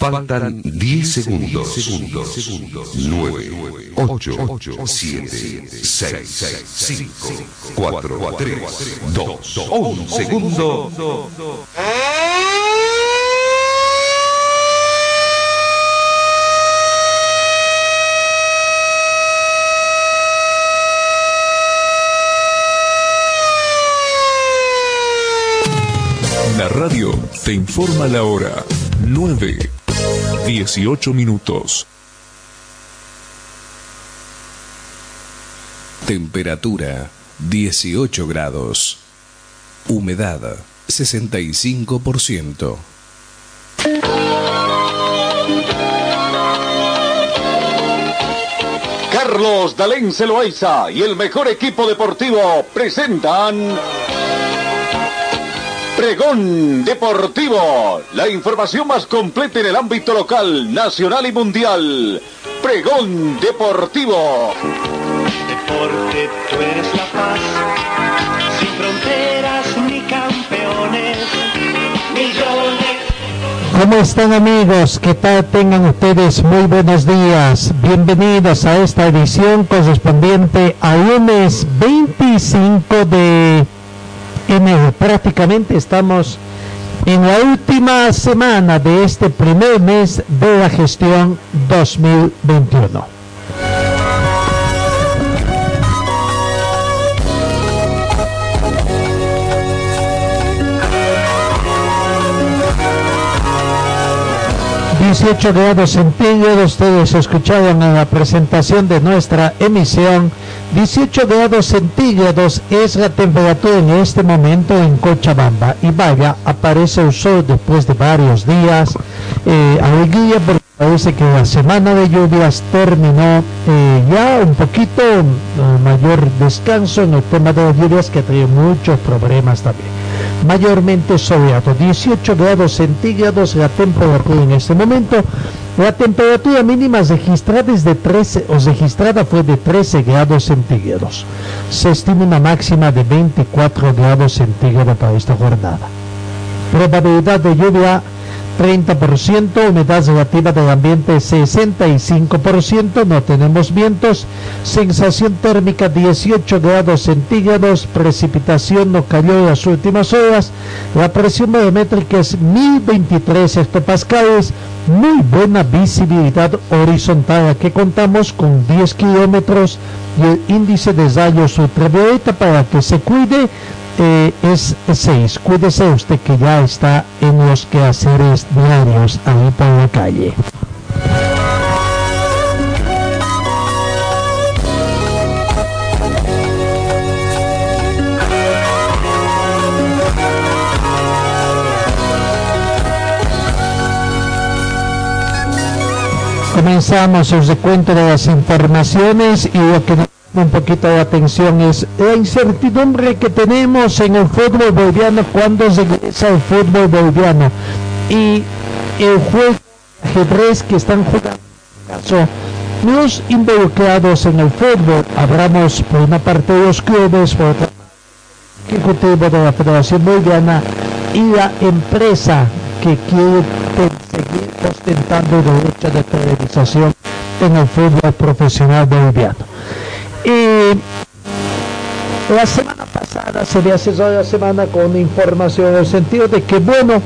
Faltan 10 segundos. 9, 8, 7, 6, 5, 4, 3, 2, 1 segundo. La radio te informa la hora. 9, 18 minutos. Temperatura 18 grados. Humedad 65%. Carlos Dalén Celoaiza y el mejor equipo deportivo presentan Pregón Deportivo, la información más completa en el ámbito local, nacional y mundial. Pregón Deportivo. Deporte, tú eres la paz, sin fronteras ni campeones, millones. ¿Cómo están amigos? ¿Qué tal tengan ustedes? Muy buenos días. Bienvenidos a esta edición correspondiente a lunes 25 de Prácticamente estamos en la última semana de este primer mes de la gestión 2021. ...18 grados centígrados... ...ustedes escucharon en la presentación de nuestra emisión... 18 grados centígrados es la temperatura en este momento en Cochabamba. Y vaya, aparece el sol después de varios días. Eh, alegría porque parece que la semana de lluvias terminó eh, ya un poquito eh, mayor descanso en el tema de las lluvias que trae muchos problemas también. Mayormente soleado, 18 grados centígrados la temperatura en este momento. La temperatura mínima registrada, es de 13, o registrada fue de 13 grados centígrados. Se estima una máxima de 24 grados centígrados para esta jornada. Probabilidad de lluvia 30%, humedad relativa del ambiente 65%, no tenemos vientos, sensación térmica 18 grados centígrados, precipitación no cayó en las últimas horas, la presión barométrica es 1023 hectopascales, muy buena visibilidad horizontal, que contamos con 10 kilómetros y el índice de rayos ultravioleta para que se cuide eh, es 6. Cuídese usted que ya está en los quehaceres diarios ahí por la calle. Comenzamos el recuento de las informaciones y lo que un poquito de atención es la incertidumbre que tenemos en el fútbol boliviano cuando regresa el fútbol boliviano. Y el juego ajedrez que están jugando caso los involucrados en el fútbol. Hablamos por una parte de los clubes por otra ejecutivo de la Federación Boliviana y la empresa que quiere seguir ostentando derecho de televisación en el fútbol profesional boliviano y la semana pasada se cerrado la semana con información en el sentido de que, bueno,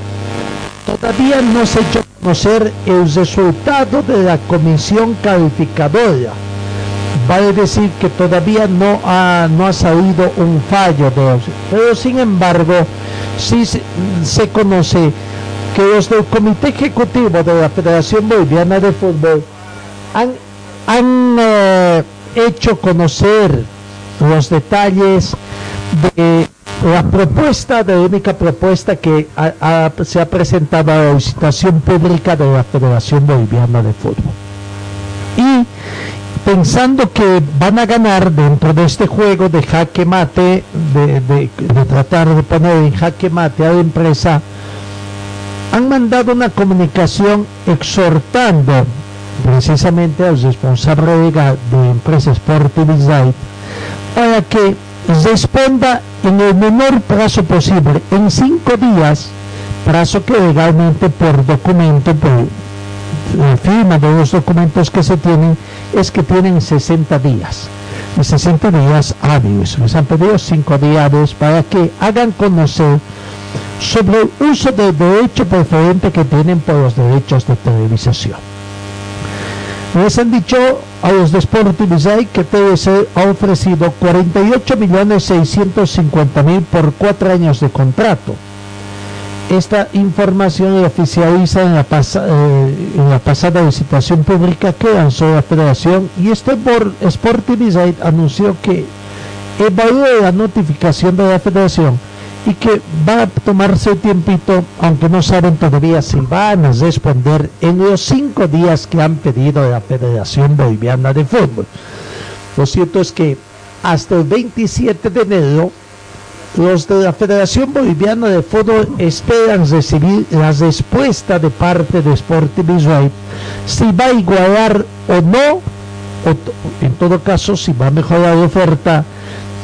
todavía no se ha hecho conocer el resultado de la comisión calificadora. Vale decir que todavía no ha, no ha salido un fallo de pero sin embargo, sí se, conoce que los del Comité Ejecutivo de la Federación Boliviana de Fútbol han, han eh, hecho conocer los detalles de la propuesta, de la única propuesta que se ha presentado a la licitación pública de la Federación Boliviana de Fútbol. Y pensando que van a ganar dentro de este juego de jaque mate, de, de tratar de poner en jaque mate a la empresa, han mandado una comunicación exhortando precisamente al responsable de empresa Sporting para que responda en el menor plazo posible, en cinco días, plazo que legalmente por documento, por la firma de los documentos que se tienen, es que tienen 60 días. Y 60 días hábiles. Les han pedido 5 días para que hagan conocer sobre el uso del derecho preferente que tienen por los derechos de televisación. Les han dicho a los de Sportivizai que TVC ha ofrecido 48.650.000 por cuatro años de contrato. Esta información la oficializa en la, eh, pasada licitación pública que lanzó la federación y este Sportivizai anunció que evalúa la notificación de la federación y que va a tomarse un tiempito, aunque no saben todavía si van a responder en los cinco días que han pedido la Federación Boliviana de Fútbol. Lo cierto es que hasta el 27 de enero, los de la Federación Boliviana de Fútbol esperan recibir la respuesta de parte de Sporting Israel si va a igualar o no, o en todo caso, si va a mejorar la oferta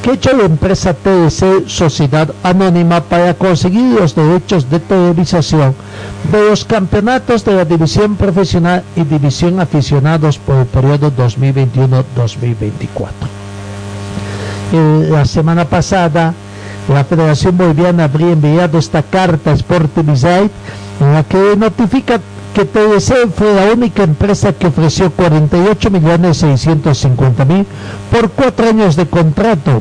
que hecho la empresa TDC Sociedad Anónima para conseguir los derechos de televisación de los campeonatos de la división profesional y división aficionados por el periodo 2021-2024. La semana pasada, la Federación Boliviana habría enviado esta carta a Sportivizite en la que notifica que TDC fue la única empresa que ofreció 48.650.000 por cuatro años de contrato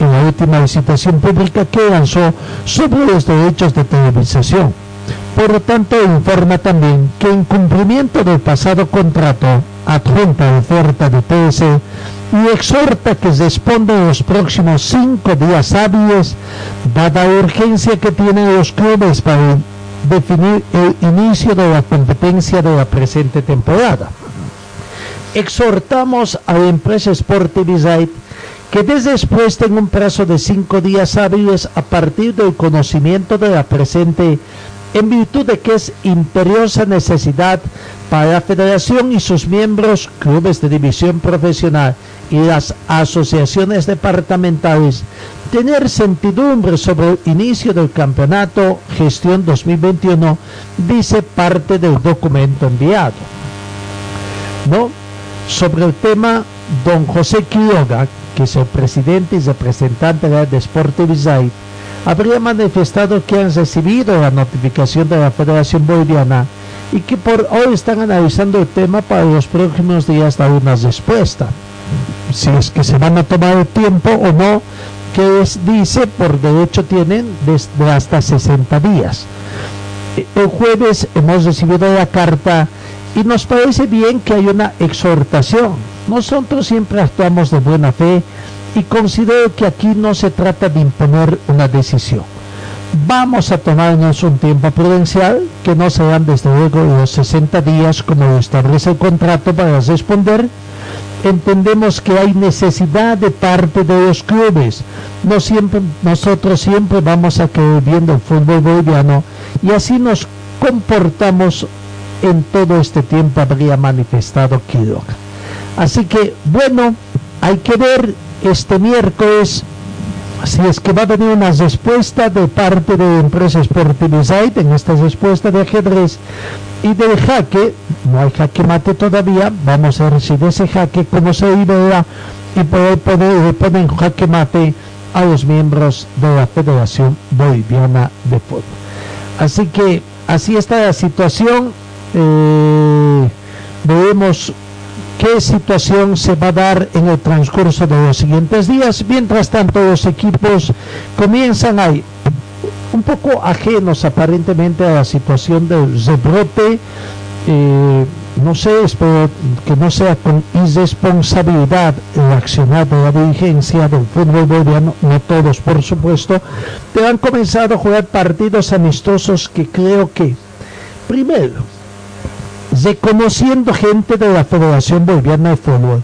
en la última licitación pública que lanzó sobre los derechos de televisación. Por lo tanto, informa también que en cumplimiento del pasado contrato adjunta oferta de TDC y exhorta que responda en los próximos cinco días hábiles, dada la urgencia que tienen los clubes para definir el inicio de la competencia de la presente temporada. Exhortamos a la empresa Sportivizite que después tenga un plazo de cinco días hábiles a partir del conocimiento de la presente, en virtud de que es imperiosa necesidad para la federación y sus miembros, clubes de división profesional y las asociaciones departamentales, tener certidumbre sobre el inicio del campeonato gestión 2021, dice parte del documento enviado. ¿No? Sobre el tema, don José Quiroga, que es el presidente y representante de Sportivizai, habría manifestado que han recibido la notificación de la Federación Boliviana y que por hoy están analizando el tema para los próximos días dar una respuesta. Si es que se van a tomar el tiempo o no, que es, dice, por derecho tienen desde hasta 60 días. El jueves hemos recibido la carta y nos parece bien que hay una exhortación. Nosotros siempre actuamos de buena fe y considero que aquí no se trata de imponer una decisión. Vamos a tomarnos un tiempo prudencial, que no sean desde luego los 60 días como lo establece el contrato para responder. Entendemos que hay necesidad de parte de los clubes. Nosotros siempre vamos a querer viendo el fútbol boliviano y así nos comportamos en todo este tiempo, habría manifestado Quiroga. Así que, bueno, hay que ver este miércoles si es que va a venir una respuesta de parte de empresas Sportivizite en esta respuesta de ajedrez y del jaque, no hay jaque mate todavía, vamos a ver si de ese jaque cómo se libera y poder poner, jaque mate a los miembros de la Federación Boliviana de Fútbol. Así que así está la situación. Eh, qué situación se va a dar en el transcurso de los siguientes días. Mientras tanto, los equipos comienzan ahí un poco ajenos aparentemente a la situación del rebrote. Eh, no sé, espero que no sea con irresponsabilidad el accionar de la dirigencia del fútbol boliviano, no todos por supuesto, pero han comenzado a jugar partidos amistosos que creo que, primero, reconociendo gente de la Federación Boliviana de Fútbol,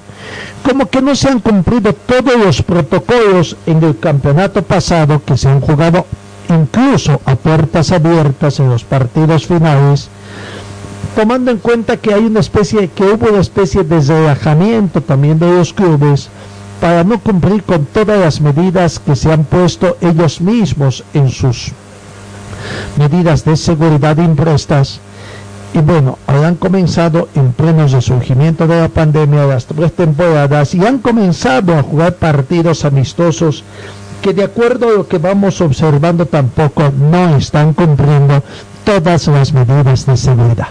como que no se han cumplido todos los protocolos en el campeonato pasado que se han jugado incluso a puertas abiertas en los partidos finales, tomando en cuenta que hay una especie, que hubo una especie de relajamiento también de los clubes para no cumplir con todas las medidas que se han puesto ellos mismos en sus medidas de seguridad impuestas y bueno, han comenzado en pleno resurgimiento de la pandemia de las tres temporadas y han comenzado a jugar partidos amistosos que de acuerdo a lo que vamos observando tampoco no están cumpliendo todas las medidas de seguridad.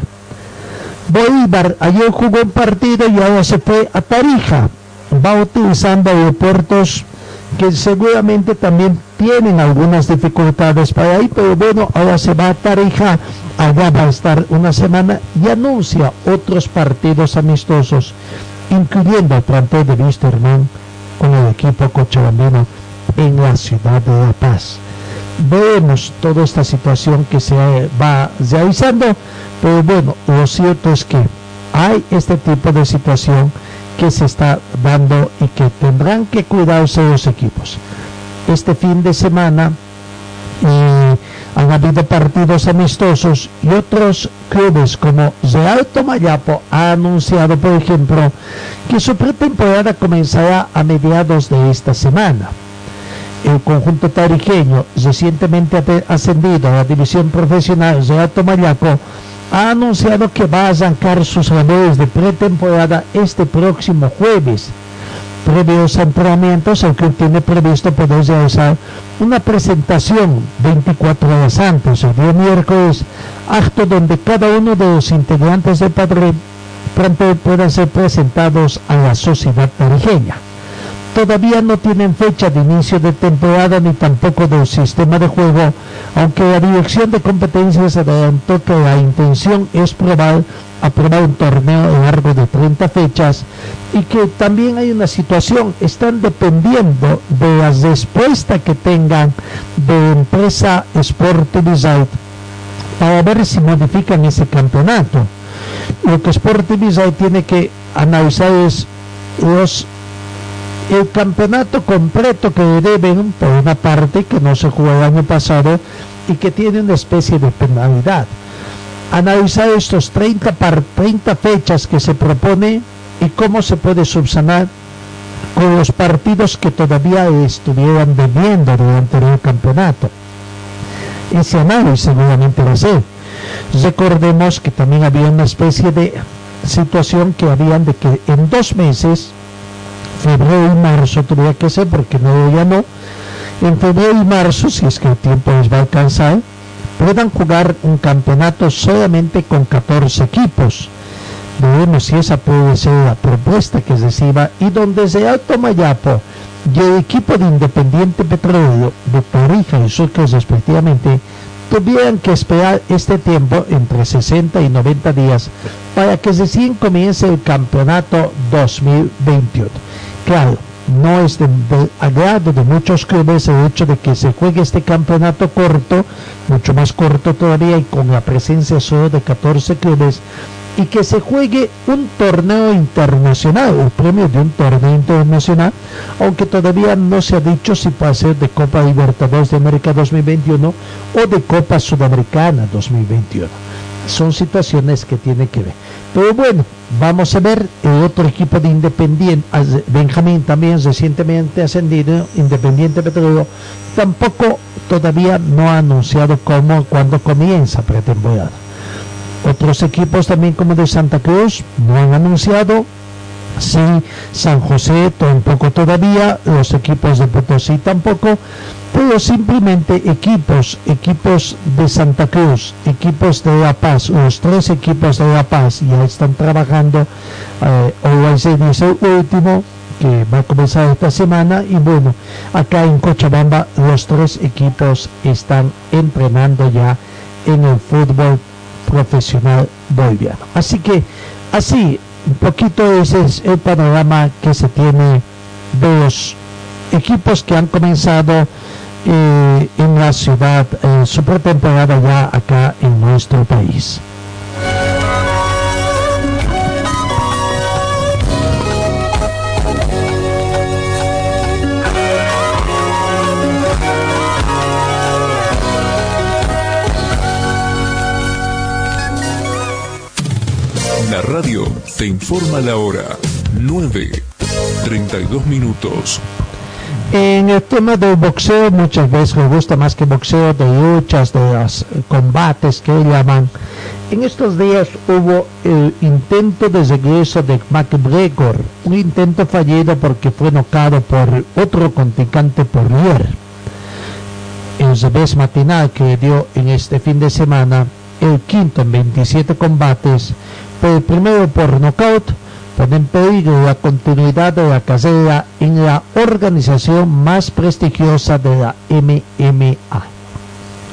Bolívar ayer jugó un partido y ahora se fue a Tarija. Va utilizando aeropuertos que seguramente también tienen algunas dificultades para ahí, pero bueno, ahora se va a Tarija, allá va a estar una semana y anuncia otros partidos amistosos, incluyendo el plantel de Wisterman con el equipo cochabambino en la ciudad de La Paz. Vemos toda esta situación que se va realizando, pero bueno, lo cierto es que hay este tipo de situación que se está dando y que tendrán que cuidarse los equipos. Este fin de semana eh, han habido partidos amistosos y otros clubes como Real Tomayapo ha anunciado, por ejemplo, que su pretemporada comenzará a mediados de esta semana. El conjunto tarijeño, recientemente ascendido a la división profesional Real Tomayapo, ha anunciado que va a arrancar sus labores de pretemporada este próximo jueves. Previos entrenamientos, el tiene previsto poder realizar una presentación 24 horas antes, el día miércoles, acto donde cada uno de los integrantes del padre puedan ser presentados a la sociedad tarijeña todavía no tienen fecha de inicio de temporada ni tampoco del sistema de juego, aunque la dirección de competencias adelantó que la intención es probar, aprobar un torneo largo de 30 fechas y que también hay una situación, están dependiendo de la respuesta que tengan de empresa Sport para ver si modifican ese campeonato. Lo que Sport tiene que analizar es los el campeonato completo que deben, por una parte, que no se jugó el año pasado y que tiene una especie de penalidad. Analizar estos 30, par, 30 fechas que se propone y cómo se puede subsanar con los partidos que todavía estuvieran debiendo durante el campeonato. Ese análisis seguramente va a. Recordemos que también había una especie de situación que habían de que en dos meses febrero y marzo tendría que ser porque no lo llamó en febrero y marzo si es que el tiempo les va a alcanzar puedan jugar un campeonato solamente con 14 equipos veremos si esa puede ser la propuesta que reciba y donde se Alto Mayapo y el equipo de Independiente Petróleo de Tarija y Sucre respectivamente tuvieran que esperar este tiempo entre 60 y 90 días para que recién comience el campeonato 2021. Claro, no es de, agrado de muchos clubes el hecho de que se juegue este campeonato corto, mucho más corto todavía y con la presencia solo de 14 clubes, y que se juegue un torneo internacional, el premio de un torneo internacional, aunque todavía no se ha dicho si puede ser de Copa Libertadores de América 2021 o de Copa Sudamericana 2021. Son situaciones que tiene que ver. Pero bueno, vamos a ver el otro equipo de Independiente, Benjamín también recientemente ascendido, Independiente Petróleo, tampoco todavía no ha anunciado cómo, cuándo comienza pretemporada. Otros equipos también como de Santa Cruz no han anunciado. Sí, San José tampoco todavía, los equipos de Potosí tampoco, pero simplemente equipos, equipos de Santa Cruz, equipos de La Paz, los tres equipos de La Paz ya están trabajando, eh, hoy es el último que va a comenzar esta semana y bueno, acá en Cochabamba los tres equipos están entrenando ya en el fútbol profesional boliviano. Así que así, un poquito ese es el panorama que se tiene de los equipos que han comenzado eh, en la ciudad, eh, su pretemporada ya acá en nuestro país. La radio te informa la hora 9, 32 minutos. En el tema del boxeo, muchas veces me gusta más que boxeo de luchas, de los combates que llaman. En estos días hubo el intento de regreso de McGregor, un intento fallido porque fue nocado por otro contrincante por Lier. El revés matinal que dio en este fin de semana, el quinto en 27 combates, primero por nocaut pone en peligro la continuidad de la carrera en la organización más prestigiosa de la MMA.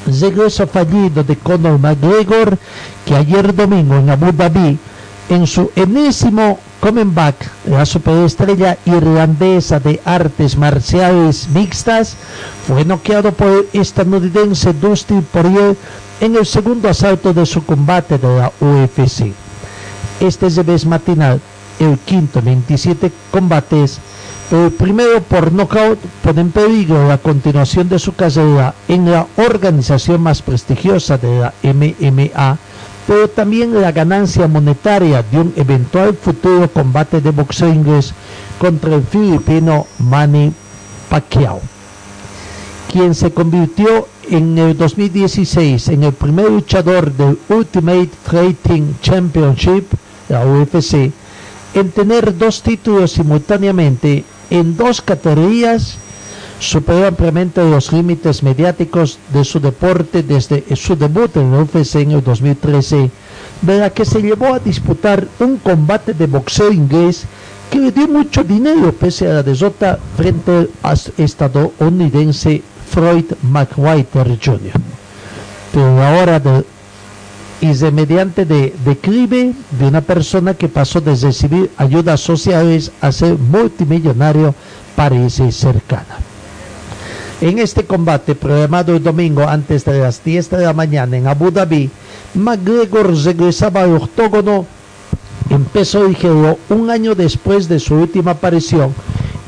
Regreso fallido de Conor McGregor, que ayer domingo en Abu Dhabi, en su enésimo comeback, la superestrella irlandesa de artes marciales mixtas, fue noqueado por el estadounidense Dustin Poirier en el segundo asalto de su combate de la UFC. Este revés matinal el quinto 27 combates, el primero por nocaut pone en peligro la continuación de su carrera en la organización más prestigiosa de la MMA, pero también la ganancia monetaria de un eventual futuro combate de boxeo inglés contra el filipino Manny Pacquiao, quien se convirtió en el 2016 en el primer luchador del Ultimate Fighting Championship, la UFC, en tener dos títulos simultáneamente en dos categorías superó ampliamente los límites mediáticos de su deporte desde su debut en el UFC en el 2013, de la que se llevó a disputar un combate de boxeo inglés que le dio mucho dinero pese a la derrota frente al estadounidense Floyd McWhiter Jr. Pero la hora de y de mediante de declive de una persona que pasó de recibir ayudas sociales a ser multimillonario parece cercana. En este combate programado el domingo antes de las 10 de la mañana en Abu Dhabi, McGregor regresaba al octógono en peso ligero un año después de su última aparición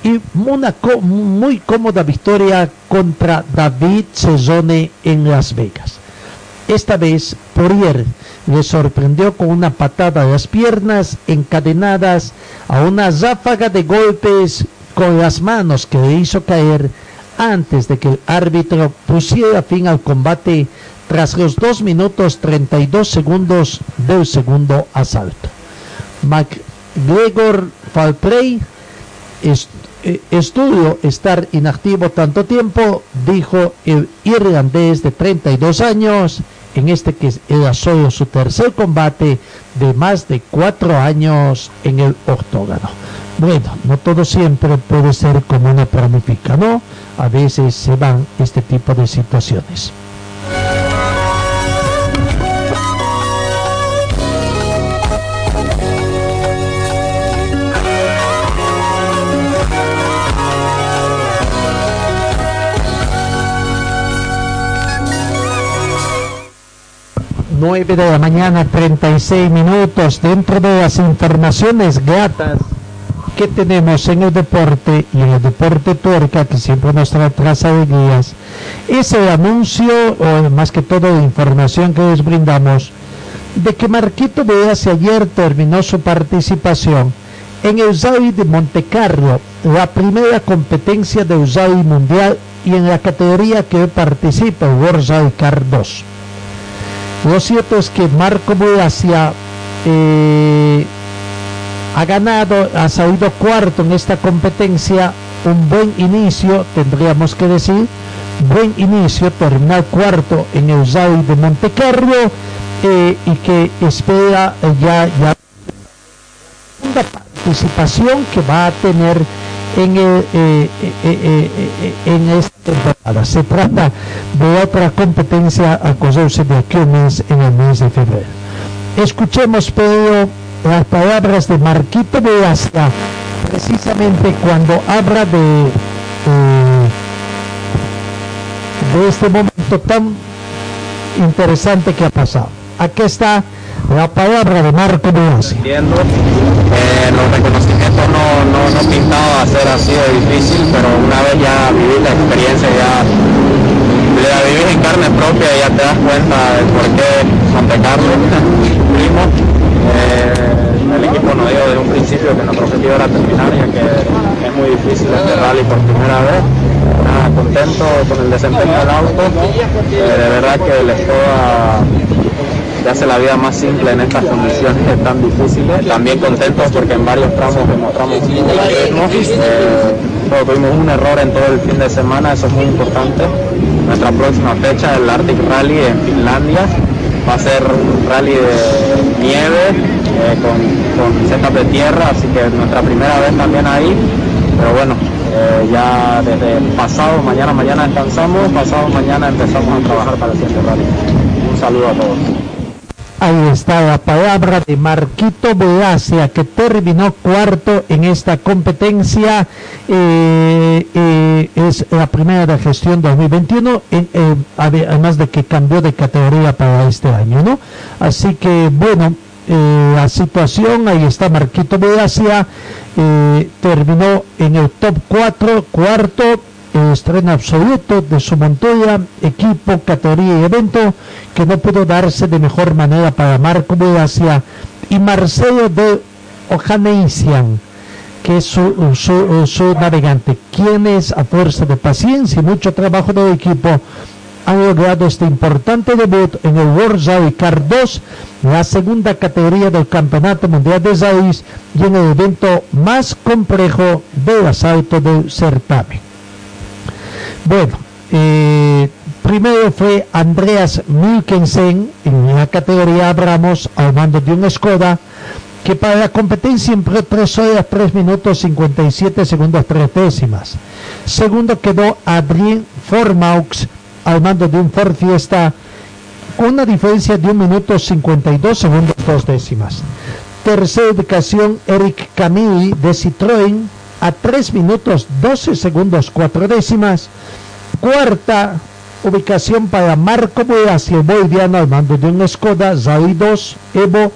y una muy cómoda victoria contra David Cezone en Las Vegas. Esta vez, Poirier le sorprendió con una patada a las piernas encadenadas a una ráfaga de golpes con las manos que le hizo caer antes de que el árbitro pusiera fin al combate tras los 2 minutos 32 segundos del segundo asalto. McGregor Falprey estudio estar inactivo tanto tiempo, dijo el irlandés de 32 años, en este que era solo su tercer combate de más de cuatro años en el octógono. Bueno, no todo siempre puede ser como una planifica, ¿no? A veces se van este tipo de situaciones. 9 de la mañana, 36 minutos, dentro de las informaciones gratas que tenemos en el deporte y en el deporte tuerca, que siempre nos trae traza de guías, es el anuncio, o más que todo la información que les brindamos, de que Marquito Díaz ayer terminó su participación en el USAI de Montecarlo, la primera competencia de USAI mundial y en la categoría que participa World Car 2. Lo cierto es que Marco Boasia eh, ha ganado, ha salido cuarto en esta competencia, un buen inicio, tendríamos que decir, buen inicio, terminar cuarto en el Zay de Montecarlo eh, y que espera ya, ya. Una participación que va a tener en, el, eh, eh, eh, en esta temporada. Se trata de otra competencia a cosarse de aquí un mes en el mes de febrero. Escuchemos, pero las palabras de Marquito Velasca, precisamente cuando habla de, de este momento tan interesante que ha pasado. Aquí está la palabra de Marco Velasca. Entiendo, eh, los reconocimientos no, no, no pintaba ser así de difícil, pero una vez ya viví la experiencia, ya la vivís en carne propia ya te das cuenta de por qué Monte Carlo, primo. Eh, el equipo nos dijo desde un principio que nuestro objetivo era terminar, ya que es muy difícil este rally por primera vez. Contento con el desempeño del auto. Eh, de verdad que el Skoda te hace la vida más simple en estas condiciones tan difíciles. También contentos porque en varios tramos demostramos un ritmo. Eh, tuvimos un error en todo el fin de semana, eso es muy importante. Nuestra próxima fecha, el Arctic Rally en Finlandia, va a ser un rally de nieve eh, con, con setas de tierra, así que nuestra primera vez también ahí. Pero bueno, eh, ya desde pasado mañana, mañana descansamos, pasado mañana empezamos a trabajar para el siguiente rally. Un saludo a todos. Ahí está la palabra de Marquito Boacia, que terminó cuarto en esta competencia. Eh, eh, es la primera de gestión 2021, en, eh, ade- además de que cambió de categoría para este año, ¿no? Así que, bueno, eh, la situación, ahí está Marquito Boacia, eh, terminó en el top 4, cuarto, estreno absoluto de su Montoya, equipo, categoría y evento, que no pudo darse de mejor manera para Marco Boacia y Marcelo de Ojaneisian, que es su, su, su navegante, quienes a fuerza de paciencia y mucho trabajo del equipo han logrado este importante debut en el World Rally Car 2, la segunda categoría del Campeonato Mundial de Rallys y en el evento más complejo del asalto del certamen. Bueno, eh, primero fue Andreas Milkensen en la categoría Abramos al mando de un Skoda que para la competencia empleó 3 horas 3 minutos 57 segundos 3 décimas. Segundo quedó Adrien Formaux al mando de un Ford Fiesta con una diferencia de 1 minuto 52 segundos 2 décimas. Tercera ubicación Eric Camille de Citroën a 3 minutos 12 segundos 4 décimas. Cuarta ubicación para Marco Boas el boliviano al mando de un Skoda Rally 2 Evo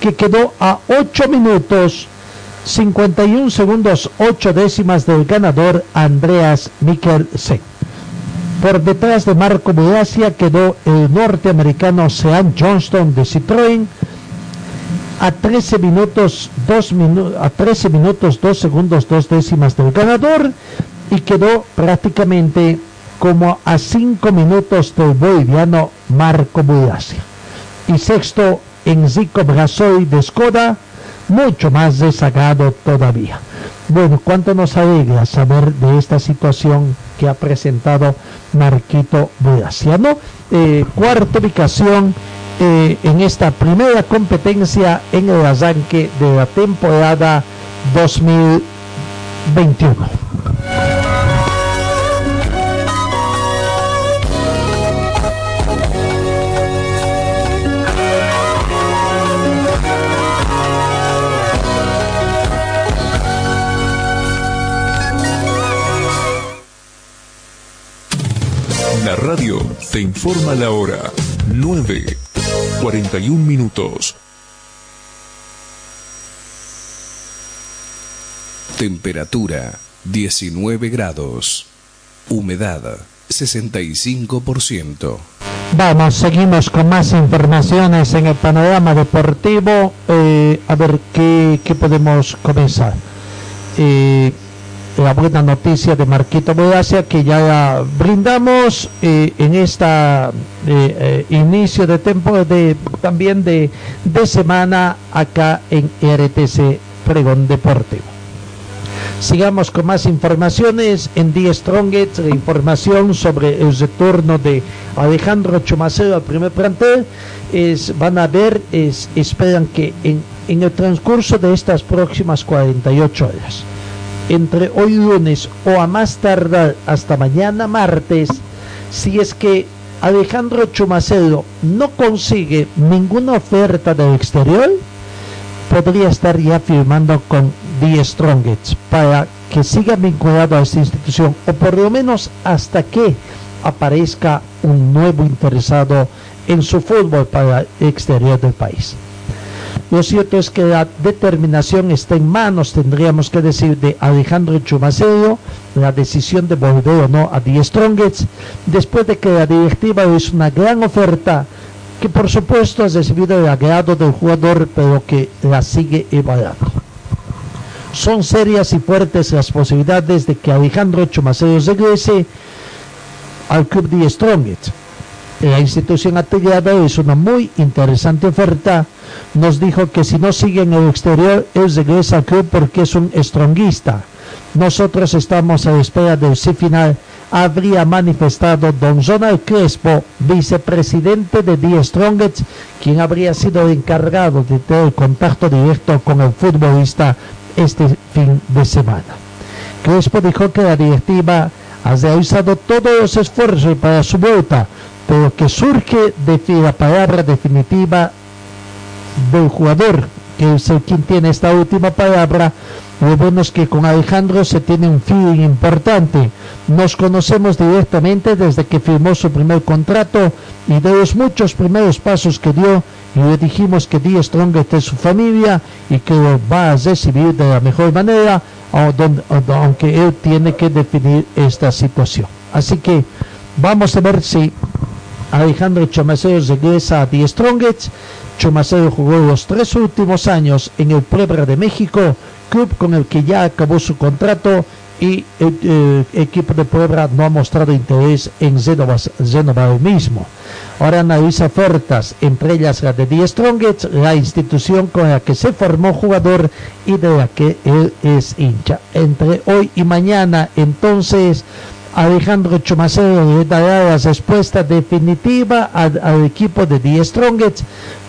que quedó a 8 minutos 51 segundos 8 décimas del ganador Andreas Mikkelsen. Por detrás de Marco Boasia quedó el norteamericano Sean Johnston de Citroën a 13 minutos 2 minu- a 13 minutos 2 segundos 2 décimas del ganador y quedó prácticamente como a 5 minutos del boliviano Marco Boasia. Y sexto Enrico Brasoy de Skoda, mucho más rezagado todavía. Bueno, cuánto nos alegra saber de esta situación que ha presentado Marquito Boasia, ¿no? Eh, cuarta ubicación eh, en esta primera competencia en el arranque de la temporada 2021. La radio te informa la hora 9, 41 minutos. Temperatura 19 grados. Humedad 65%. Vamos, seguimos con más informaciones en el panorama deportivo. Eh, a ver qué, podemos comenzar. Eh, la buena noticia de Marquito Bodacia que ya brindamos eh, en esta eh, eh, inicio de tiempo de también de, de semana acá en RTC Pregón Deportivo. Sigamos con más informaciones en The Strongest, información sobre el retorno de Alejandro Chumacero al primer plantel. Es, van a ver, es, esperan que en, en el transcurso de estas próximas 48 horas, entre hoy lunes o a más tardar hasta mañana martes, si es que Alejandro Chumacero no consigue ninguna oferta del exterior, podría estar ya firmando con The Strongest para que siga vinculado a esta institución o por lo menos hasta que aparezca un nuevo interesado en su fútbol para el exterior del país. Lo cierto es que la determinación está en manos, tendríamos que decir, de Alejandro Chumacero, la decisión de volver o no a The Strongest, después de que la directiva hizo una gran oferta que por supuesto ha recibido el agrado del jugador, pero que la sigue evaluando. Son serias y fuertes las posibilidades de que Alejandro Chumaceros regrese al club de Strongest. La institución atellada es una muy interesante oferta. Nos dijo que si no sigue en el exterior, él regresa al porque es un stronguista. Nosotros estamos a la espera del sí final habría manifestado don Ronald Crespo, vicepresidente de The Strongest, quien habría sido encargado de tener contacto directo con el futbolista este fin de semana. Crespo dijo que la directiva ha realizado todos los esfuerzos para su vuelta, pero que surge de la palabra definitiva del jugador, que es el quien tiene esta última palabra. Lo bueno es que con Alejandro se tiene un feeling importante. Nos conocemos directamente desde que firmó su primer contrato y de los muchos primeros pasos que dio y le dijimos que Die Strongest es su familia y que lo va a recibir de la mejor manera, aunque él tiene que definir esta situación. Así que vamos a ver si Alejandro Chomacero regresa a Die Strongest. Chomacero jugó los tres últimos años en el Puebla de México, club con el que ya acabó su contrato y el eh, equipo de Puebla no ha mostrado interés en el mismo. Ahora analiza ofertas, entre ellas la de Die Strongest, la institución con la que se formó jugador y de la que él es hincha. Entre hoy y mañana, entonces, Alejandro Chumacero le dará la respuesta definitiva al, equipo de Die Strongest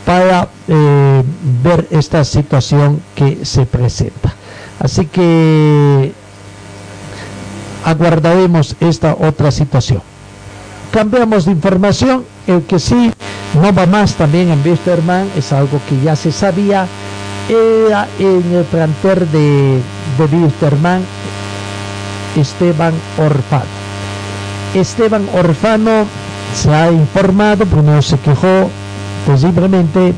para eh, ver esta situación que se presenta. Así que aguardaremos esta otra situación. Cambiamos de información, el que sí no va más también en Wisterman es algo que ya se sabía, era en el planter de, de Esteban Orfano. Esteban Orfano se ha informado, primero se quejó posiblemente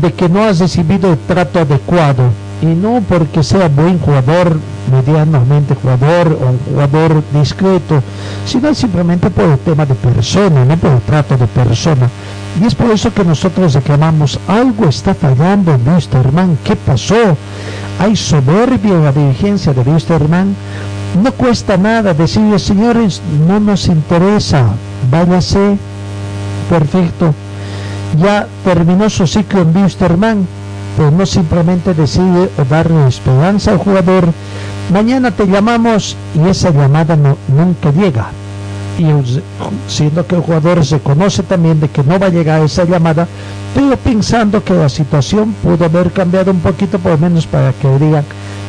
de que no ha recibido el trato adecuado y no porque sea buen jugador, medianamente jugador o jugador discreto, sino simplemente por el tema de persona, no por el trato de persona. Y es por eso que nosotros reclamamos, algo está fallando en Wisterman, ¿qué pasó? Hay soberbia en la dirigencia de Wisterman, no cuesta nada decirle, señores, no nos interesa, váyase, perfecto. Ya terminó su ciclo en Wisterman, pero no simplemente decide darle esperanza al jugador. Mañana te llamamos y esa llamada no, nunca llega. Y siendo que el jugador se conoce también de que no va a llegar esa llamada, pero pensando que la situación pudo haber cambiado un poquito, por lo menos para que digan,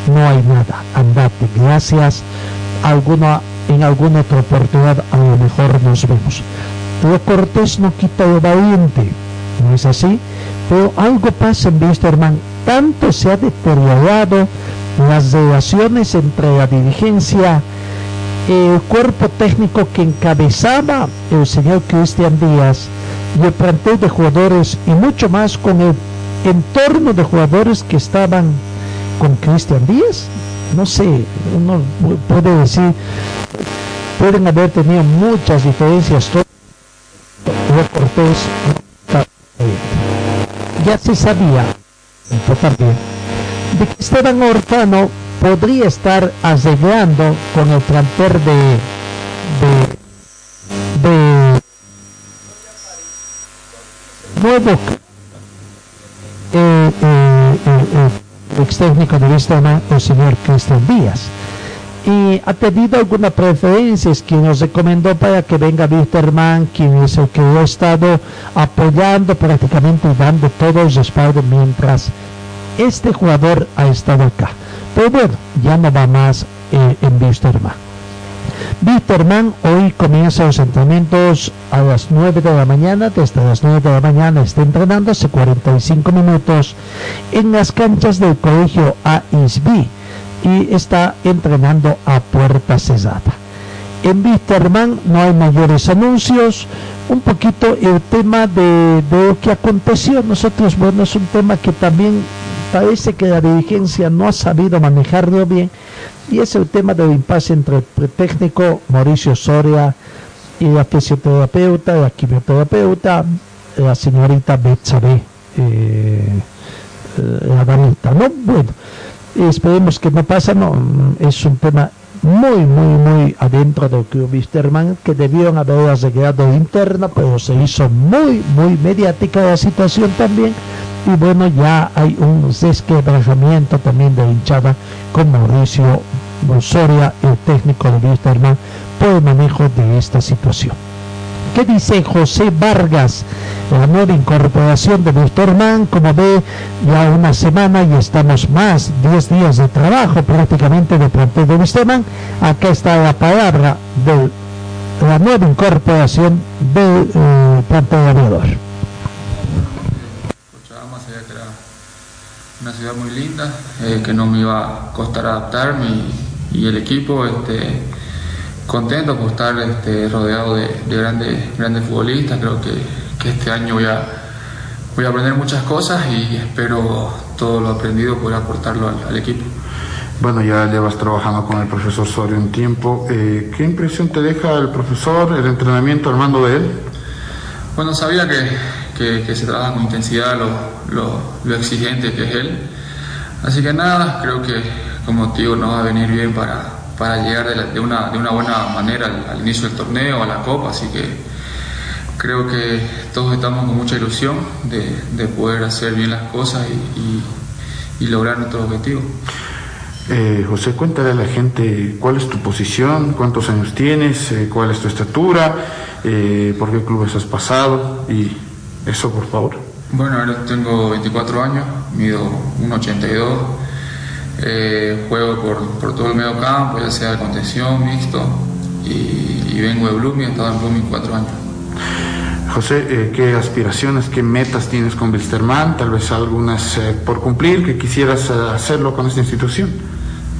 no hay nada, andate, gracias, en alguna otra oportunidad a lo mejor nos vemos. Lo cortés no quita lo valiente, ¿no es así? Pero algo pasa en Wisterman, tanto se ha deteriorado las relaciones entre la dirigencia, el cuerpo técnico que encabezaba el señor Cristian Díaz y el plantel de jugadores y mucho más con el entorno de jugadores que estaban con Cristian Díaz. No sé, uno puede decir, pueden haber tenido muchas diferencias. Cortés ya se sabía también de que Esteban Orfano podría estar arreglando con el planter de de, nuevo eh, eh, eh, ex técnico de Vistama, el señor Cristian Díaz y ha tenido alguna preferencia, es quien nos recomendó para que venga Wisterman, quien es el que ha estado apoyando prácticamente y dando todo el respaldo mientras este jugador ha estado acá. Pero bueno, ya no va más eh, en Wisterman. Wisterman hoy comienza los entrenamientos a las 9 de la mañana, desde las 9 de la mañana está entrenando hace 45 minutos en las canchas del colegio AISB y está entrenando a puerta cerrada. En Wisterman no hay mayores anuncios. Un poquito el tema de, lo que aconteció nosotros, bueno, es un tema que también parece que la dirigencia no ha sabido manejarlo bien y es el tema del impasse entre el técnico Mauricio Soria y la fisioterapeuta, la quimioterapeuta. la señorita Betsabe, eh, la damita, ¿no? Bueno, esperemos que no pasa, no, es un tema muy, muy, muy adentro del club Wisterman, que debieron haber arreglado interna, pero se hizo muy, muy mediática la situación también. Y bueno, ya hay un desquebrajamiento también de hinchada con Mauricio Soria, el técnico de Wisterman, por el manejo de esta situación. ¿Qué dice José Vargas? La nueva incorporación de Wisterman, como ve, ya una semana y estamos más, 10 días de trabajo prácticamente de plantel de Wisterman. Acá está la palabra de la nueva incorporación del eh, plantel aviador. Cochabamba sabía que era una ciudad muy linda, eh, que no me iba a costar adaptarme y, y el equipo, este, contento por estar este, rodeado de, de grandes, grandes futbolistas. Creo que, que este año voy a, voy a aprender muchas cosas y espero todo lo aprendido poder aportarlo al, al equipo. Bueno, ya llevas trabajando con el profesor Soria un tiempo. Eh, ¿Qué impresión te deja el profesor, el entrenamiento al mando de él? Bueno, sabía que, que, que se trabaja con intensidad lo, lo, lo, exigente que es él. Así que nada, creo que como digo, nos va a venir bien para, para llegar de, la, de, una, de, una, buena manera al, al, inicio del torneo, a la Copa. Así que creo que todos estamos con mucha ilusión de, de poder hacer bien las cosas y, y, y lograr nuestro objetivo. Eh, José, cuéntale a la gente cuál es tu posición, cuántos años tienes, eh, cuál es tu estatura, eh, por qué clubes has pasado y eso, por favor. Bueno, ahora tengo 24 años, mido 1,82, eh, juego por, por, todo el medio campo, ya sea de contención, mixto, y, y vengo de Blooming, he estado en Blooming cuatro años. José, eh, ¿qué aspiraciones, qué metas tienes con Wilstermann? Tal vez algunas eh, por cumplir, que quisieras eh, hacerlo con esta institución.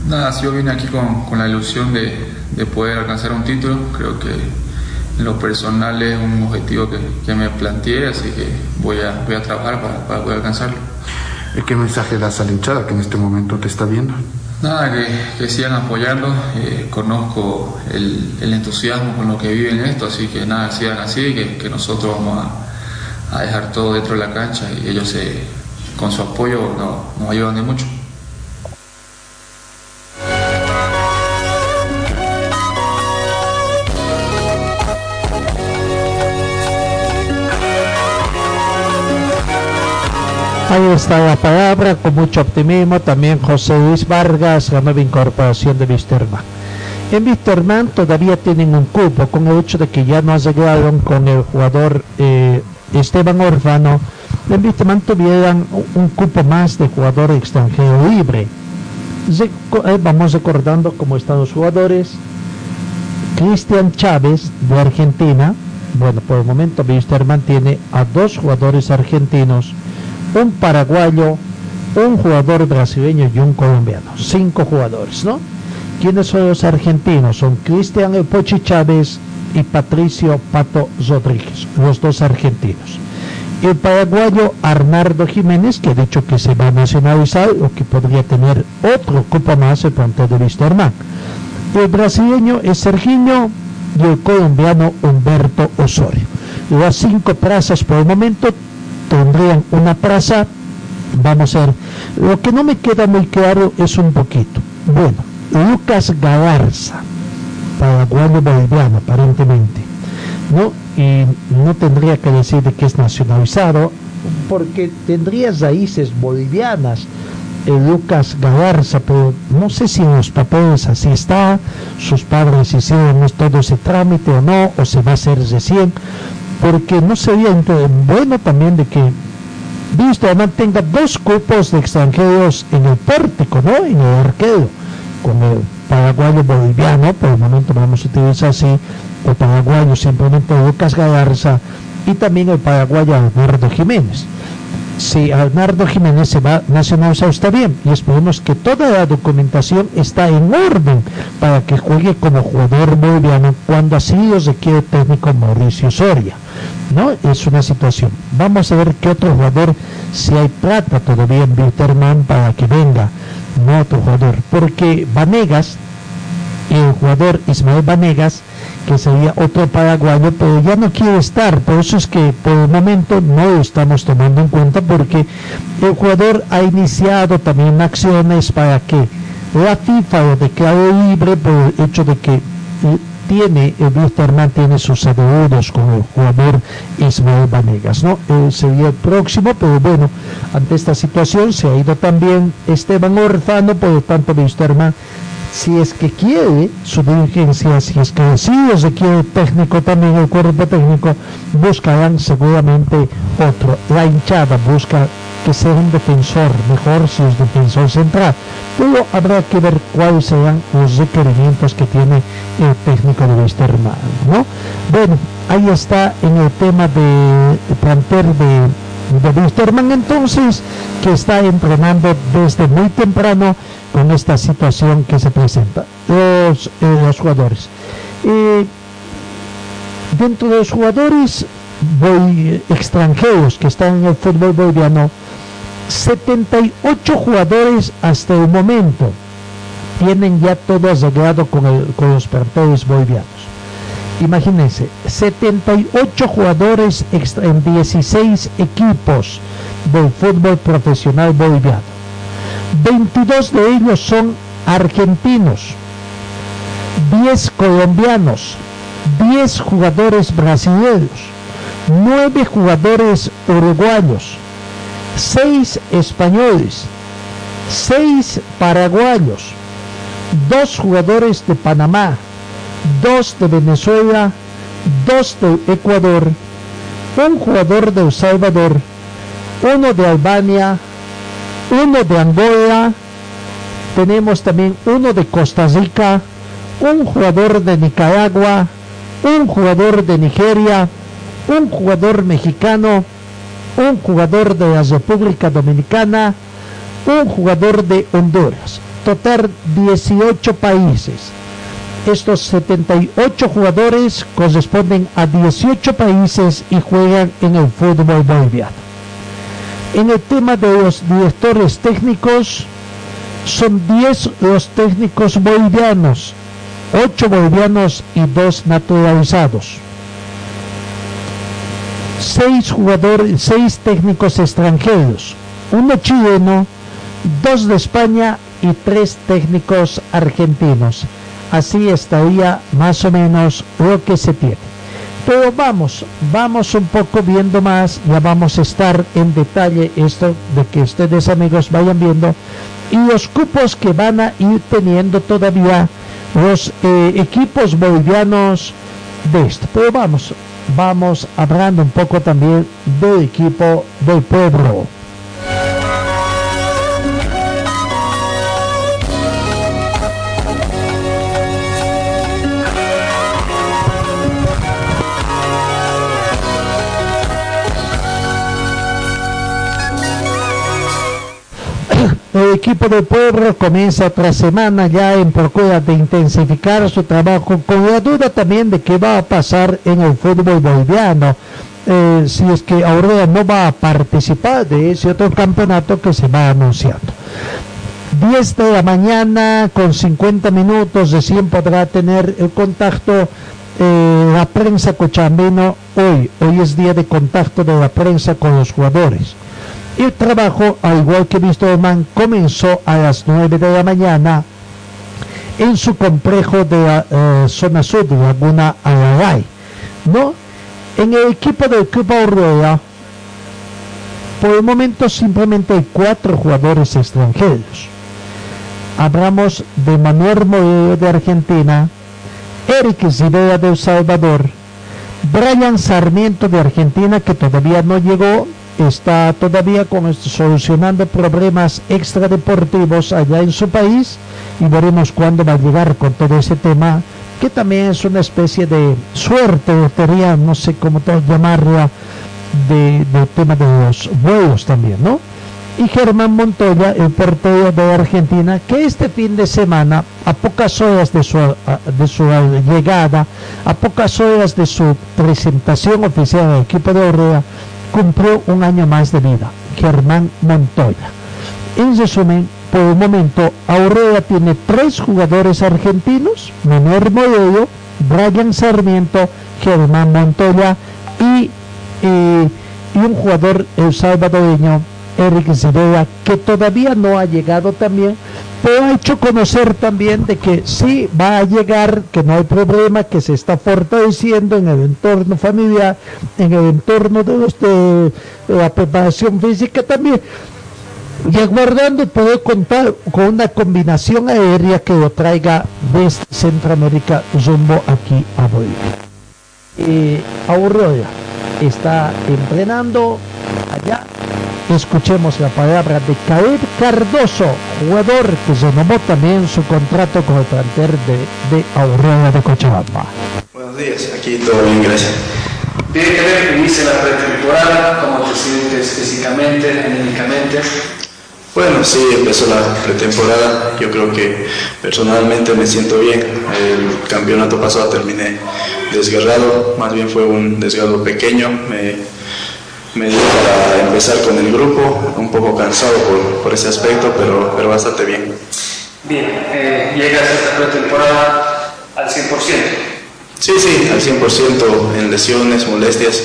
Nada, si yo vine aquí con, con la ilusión de, de, poder alcanzar un título, creo que lo personal es un objetivo que, que me planteé, así que voy a, voy a trabajar para, para poder alcanzarlo. ¿Qué mensaje das a la hinchada que en este momento te está viendo? Nada, que, que sigan apoyando, eh, conozco el, el, entusiasmo con lo que viven esto, así que nada, sigan así, que, que nosotros vamos a, a, dejar todo dentro de la cancha y ellos se, con su apoyo nos, nos ayudan de mucho. Ahí está la palabra, con mucho optimismo, también José Luis Vargas, la nueva incorporación de Wisterman. En Wisterman todavía tienen un cupo, con el hecho de que ya no arreglaron con el jugador eh, Esteban Orfano, en Wisterman tuvieran un cupo más de jugador extranjero libre. Vamos recordando cómo están los jugadores. Cristian Chávez, de Argentina, bueno, por el momento Wisterman tiene a dos jugadores argentinos, un paraguayo, un jugador brasileño y un colombiano. Cinco jugadores, ¿no? ¿Quiénes son los argentinos? Son Cristian Pochi Chávez y Patricio Pato Rodríguez, los dos argentinos. El paraguayo Arnardo Jiménez, que ha dicho que se va a nacionalizar o que podría tener otro cupo más el plantel de Wisterman. El brasileño es Serginho y el colombiano Humberto Osorio. Las cinco plazas por el momento tendrían una plaza. Vamos a ver, lo que no me queda muy claro es un poquito. Bueno, Lucas Galarza, paraguayo boliviano aparentemente, ¿no? Y no tendría que decir de que es nacionalizado, porque tendría raíces bolivianas. El Lucas Galarza, pero no sé si en los papeles así está, sus padres hicieron todo ese trámite o no, o se va a hacer recién, porque no sería bueno también de que Wisterman tenga dos cupos de extranjeros en el pórtico, ¿no? En el arquero, con el paraguayo boliviano, por el momento vamos a utilizar así, el paraguayo simplemente Lucas Galarza y también el paraguayo Alberto Jiménez. Si Arnardo Jiménez se va nacionalizar está bien y esperemos que toda la documentación está en orden para que juegue como jugador boliviano cuando así lo requiere técnico Mauricio Soria. ¿no? Es una situación. Vamos a ver qué otro jugador, si hay plata todavía en Bitterman para que venga, no otro jugador, porque Vanegas, el jugador Ismael Vanegas, que sería otro paraguayo, pero ya no quiere estar. Por eso es que por el momento no lo estamos tomando en cuenta porque el jugador ha iniciado también acciones para que la FIFA lo declare libre por el hecho de que tiene, el Wisterman tiene sus adeudos con el jugador Ismael Vanegas, ¿no? sería el próximo, pero bueno, ante esta situación se ha ido también Esteban Orfano, por lo tanto Wisterman si es que quiere su dirigencia, si es que sí se quiere técnico también, el cuerpo técnico, buscarán seguramente otro. La hinchada busca que sea un defensor, mejor si es defensor central. Pero habrá que ver cuáles serán los requerimientos que tiene el técnico de Westerman, ¿no? Bueno, ahí está en el tema de planter de de entonces que está entrenando desde muy temprano con esta situación que se presenta los, eh, los jugadores eh, dentro de los jugadores voy, extranjeros que están en el fútbol boliviano 78 jugadores hasta el momento tienen ya todo arreglado con, el, con los planteles bolivianos Imagínense, 78 jugadores en 16 equipos del fútbol profesional boliviano. 22 de ellos son argentinos, 10 colombianos, 10 jugadores brasileños, 9 jugadores uruguayos, 6 españoles, 6 paraguayos, 2 jugadores de Panamá, dos de Venezuela, dos de Ecuador, un jugador de El Salvador, uno de Albania, uno de Angola, tenemos también uno de Costa Rica, un jugador de Nicaragua, un jugador de Nigeria, un jugador mexicano, un jugador de la República Dominicana, un jugador de Honduras. Total 18 países estos 78 jugadores corresponden a 18 países y juegan en el fútbol boliviano. En el tema de los directores técnicos, son 10 los técnicos bolivianos, 8 bolivianos y 2 naturalizados. 6 jugadores, 6 técnicos extranjeros, uno chileno, 2 de España y 3 técnicos argentinos así estaría más o menos lo que se tiene. Pero vamos, vamos un poco viendo más, ya vamos a estar en detalle esto de que ustedes amigos vayan viendo y los cupos que van a ir teniendo todavía los eh, equipos bolivianos de esto. Pero vamos, vamos hablando un poco también del equipo del pueblo. Equipo del pueblo comienza otra semana ya en procura de intensificar su trabajo con la duda también de qué va a pasar en el fútbol boliviano. Eh, si es que Aurea no va a participar de ese otro campeonato que se va anunciando. 10 de la mañana con 50 minutos recién podrá tener el contacto eh, la prensa cochambino hoy. Hoy es día de contacto de la prensa con los jugadores. El trabajo, al igual que Man, comenzó a las 9 de la mañana en su complejo de la eh, zona sur de Laguna Alaray. ¿no? En el equipo del Club Aurora, por el momento simplemente hay cuatro jugadores extranjeros. Hablamos de Manuel Moreno de Argentina, Eric Zidea de El Salvador, Brian Sarmiento de Argentina que todavía no llegó, está todavía solucionando problemas extradeportivos allá en su país y veremos cuándo va a llegar con todo ese tema que también es una especie de suerte, teoría, no sé cómo llamarla, de, del tema de los vuelos también, ¿no? Y Germán Montoya, el portero de Argentina, que este fin de semana, a pocas horas de su, de su llegada, a pocas horas de su presentación oficial al equipo de Orrea, cumplió un año más de vida, Germán Montoya. En resumen, por el momento, Aurora tiene tres jugadores argentinos, Manuel Modelo, Brian Sarmiento, Germán Montoya y, y un jugador salvadoreño, Eric Zebeda, que todavía no ha llegado también, pero ha hecho conocer también de que sí va a llegar, que no hay problema, que se está fortaleciendo en el entorno familiar, en el entorno de, los de la preparación física también, y aguardando poder contar con una combinación aérea que lo traiga desde Centroamérica rumbo aquí a Bolivia. Eh, Aurora está entrenando allá. Escuchemos la palabra de Caed Cardoso, jugador que renovó también su contrato con el plantel de, de Aurora de Cochabamba. Buenos días, aquí todo bien, gracias. Bien, que inicia la pretemporada, cómo te sientes físicamente, anímicamente. Bueno, sí, empezó la pretemporada. Yo creo que personalmente me siento bien. El campeonato pasado terminé desgarrado, más bien fue un desgarro pequeño. Me dio para empezar con el grupo, un poco cansado por, por ese aspecto, pero, pero bastante bien. Bien, eh, llegas a esta pretemporada al 100%. Sí, sí, al 100% en lesiones, molestias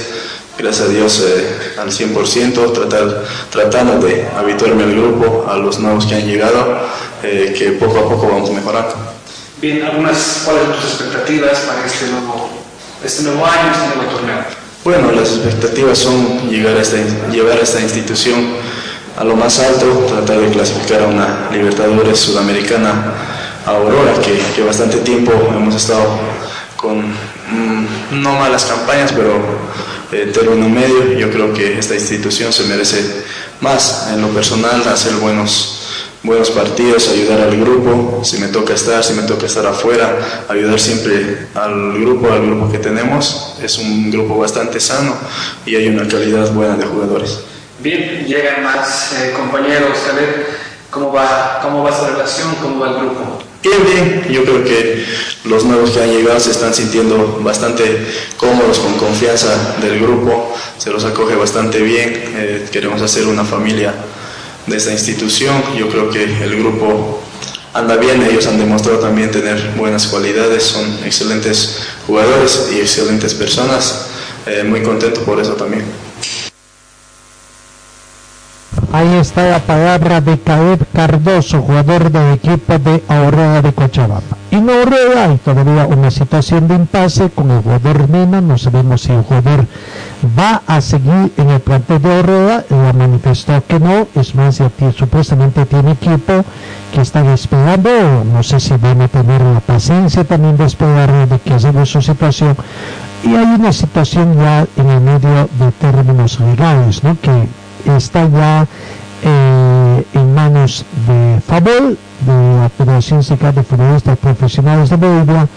gracias a Dios eh, al 100%, tratar, tratando de habituarme al grupo, a los nuevos que han llegado, eh, que poco a poco vamos mejorando. Bien, algunas, ¿cuáles son tus expectativas para este nuevo, este nuevo año, este nuevo torneo? Bueno, las expectativas son llegar a esta, llevar a esta institución a lo más alto, tratar de clasificar a una Libertadores Sudamericana Aurora, que, que bastante tiempo hemos estado con mm, no malas campañas, pero eh, término medio. Yo creo que esta institución se merece más en lo personal, hacer buenos, buenos partidos, ayudar al grupo, si me toca estar, si me toca estar afuera, ayudar siempre al grupo, al grupo que tenemos. Es un grupo bastante sano y hay una calidad buena de jugadores. Bien, llegan más eh, compañeros, a ver cómo va, cómo va esa relación, cómo va el grupo. Bien, bien, yo creo que los nuevos que han llegado se están sintiendo bastante cómodos, con confianza del grupo, se los acoge bastante bien, eh, queremos hacer una familia de esta institución, yo creo que el grupo anda bien, ellos han demostrado también tener buenas cualidades, son excelentes jugadores y excelentes personas, eh, muy contento por eso también. Ahí está la palabra de Caed Cardoso, jugador del equipo de Aurora de Cochabamba. En Aurora hay todavía una situación de impasse con el jugador Mena, no sabemos si el jugador va a seguir en el plantel de Aurora, la manifestó que no, es más, supuestamente tiene equipo que están esperando, no sé si van a tener la paciencia también de esperar de que haga su situación. Y hay una situación ya en el medio de términos legales, ¿no? Que está ya eh, en manos de FABOL, de la Federación Sindical de Futbolistas Profesionales de Bolivia,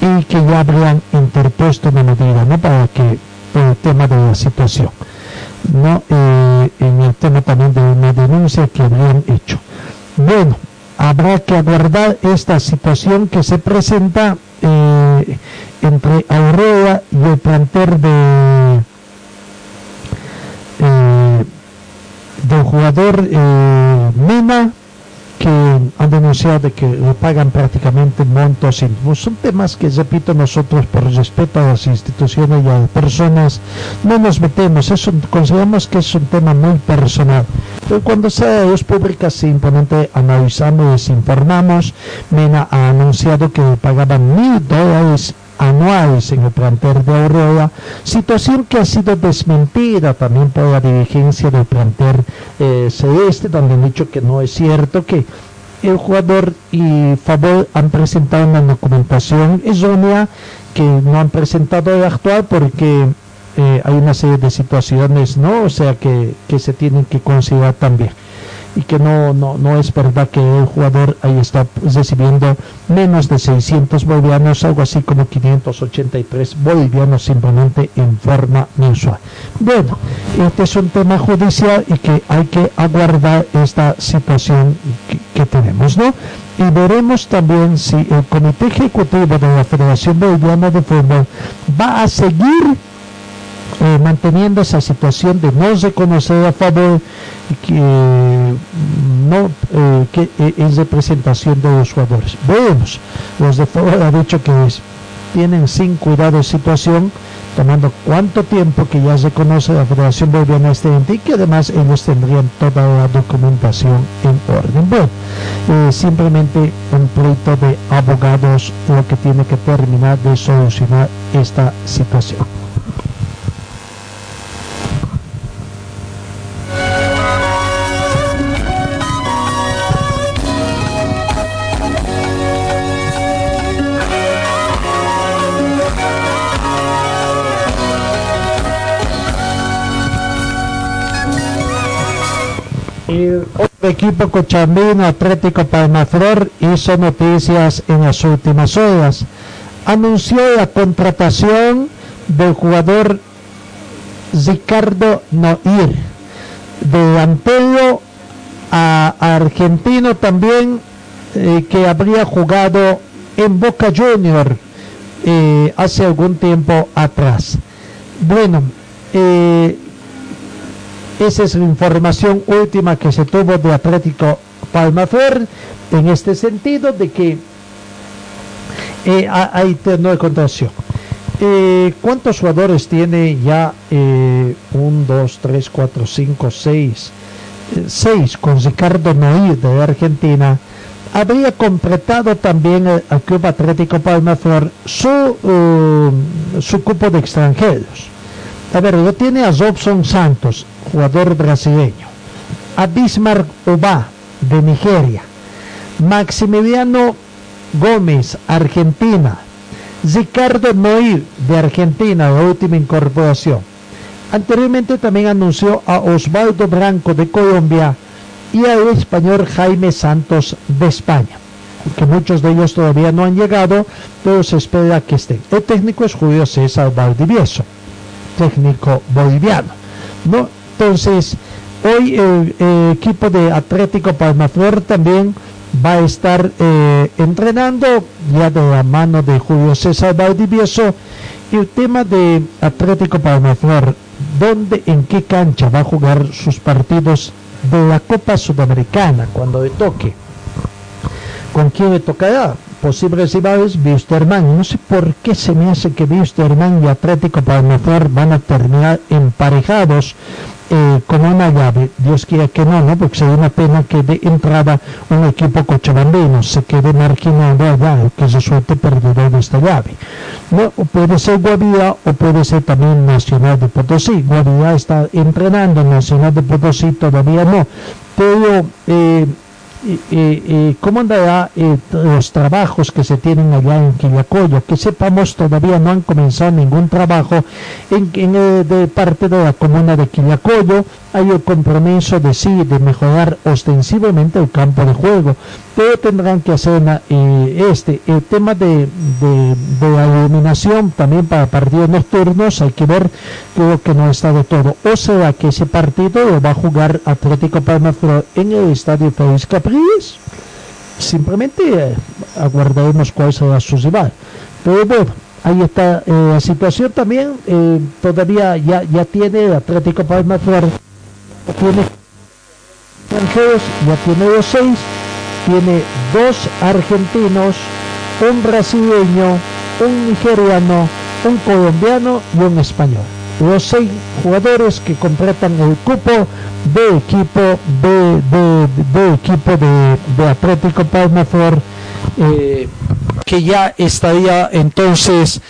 y que ya habrían interpuesto una medida ¿no? para que por el tema de la situación, ¿no? Eh, en el tema también de una denuncia que habrían hecho. Bueno, habrá que aguardar esta situación que se presenta eh, entre Aurora y el planter de eh, del jugador eh, Mena que han denunciado de que le pagan prácticamente montos ínfimos. Son temas que, repito, nosotros por respeto a las instituciones y a las personas no nos metemos. Eso, consideramos que es un tema muy personal. Pero cuando sea luz pública, simplemente analizamos y informamos. Mena ha anunciado que le pagaban mil dólares anuales en el plantel de Aurora, situación que ha sido desmentida también por la dirigencia del plantel eh, celeste, donde han dicho que no es cierto, que el jugador y Favor han presentado una documentación errónea que no han presentado el actual porque eh, hay una serie de situaciones, ¿no? O sea, que, que se tienen que considerar también y que no, no, no es verdad que el jugador ahí está recibiendo menos de 600 bolivianos, algo así como 583 bolivianos simplemente en forma mensual. Bueno, este es un tema judicial y que hay que aguardar esta situación que, que tenemos, ¿no? Y veremos también si el Comité Ejecutivo de la Federación Boliviana de Fútbol va a seguir eh, manteniendo esa situación de no reconocer a favor que no eh, que eh, es representación de los jugadores. Vemos, los de favor han dicho que es tienen sin cuidado situación, tomando cuánto tiempo que ya se conoce la Federación Boliviana este ente y que además ellos tendrían toda la documentación en orden. Bueno, eh, simplemente un pleito de abogados lo que tiene que terminar de solucionar esta situación. Otro equipo cochambino Atlético Palmaflor hizo noticias en las últimas horas. Anunció la contratación del jugador Ricardo Noir, delantero a, a argentino también eh, que habría jugado en Boca Junior eh, hace algún tiempo atrás. Bueno, eh, esa es la información última que se tuvo de Atlético Palmafer en este sentido de que ha- hay no hay contratación. Eh, ¿Cuántos jugadores tiene ya? Eh, un, dos, tres, cuatro, cinco, seis. eh, seis con Ricardo Noir de Argentina. Habría completado también el Club Atlético Palmaflor su, eh, su cupo de extranjeros. A ver, lo tiene a Robson Santos, jugador brasileño. A Bismarck Oba, de Nigeria. Maximiliano Gómez, Argentina. Ricardo Noir, de Argentina, la última incorporación. Anteriormente también anunció a Osvaldo Branco, de Colombia, y al español Jaime Santos, de España. Que muchos de ellos todavía no han llegado, pero se espera que estén. El técnico es Julio César Valdivieso técnico boliviano. ¿no? Entonces, hoy el, equipo de Atlético Palmaflor también va a estar eh, entrenando ya de la mano de Julio César Valdivieso y el tema de Atlético Palmaflor, ¿dónde, en qué cancha va a jugar sus partidos de la Copa Sudamericana cuando le toque? ¿Con quién le tocará? Posibles rivales, Wisterman. No sé por qué se me hace que Wisterman y Atlético Palmaflor van a terminar emparejados eh, con una llave. Dios quiera que no, ¿no? Porque sería una pena que de entrada un equipo cochabambino se quede marginado allá, que resulte perdedor de esta llave. No, o puede ser Guavía o puede ser también Nacional de Potosí. Guavía está entrenando, Nacional de Potosí todavía no. Pero eh, cómo andará eh, los trabajos que se tienen allá en Quillacoyo. Que sepamos, todavía no han comenzado ningún trabajo en, eh, de parte de la comuna de Quillacoyo. Hay el compromiso de sí, de mejorar ostensivamente el campo de juego. Pero tendrán que hacer eh, este, el tema de, de, de iluminación también para partidos nocturnos. Hay que ver, creo que no está de todo. O sea que ese partido lo va a jugar Atlético Palmaflor en el estadio Félix Capriles. Simplemente eh, aguardaremos cuál será su rival. Pero bueno, ahí está eh, la situación también. eh, todavía ya, ya tiene Atlético Palmaflor. Tiene ya tiene los seis. Tiene dos argentinos, un brasileño, un nigeriano, un colombiano y un español. Los seis jugadores que completan el cupo de equipo de, de, equipo de, de Atlético Palmaflor eh, que ya estaría entonces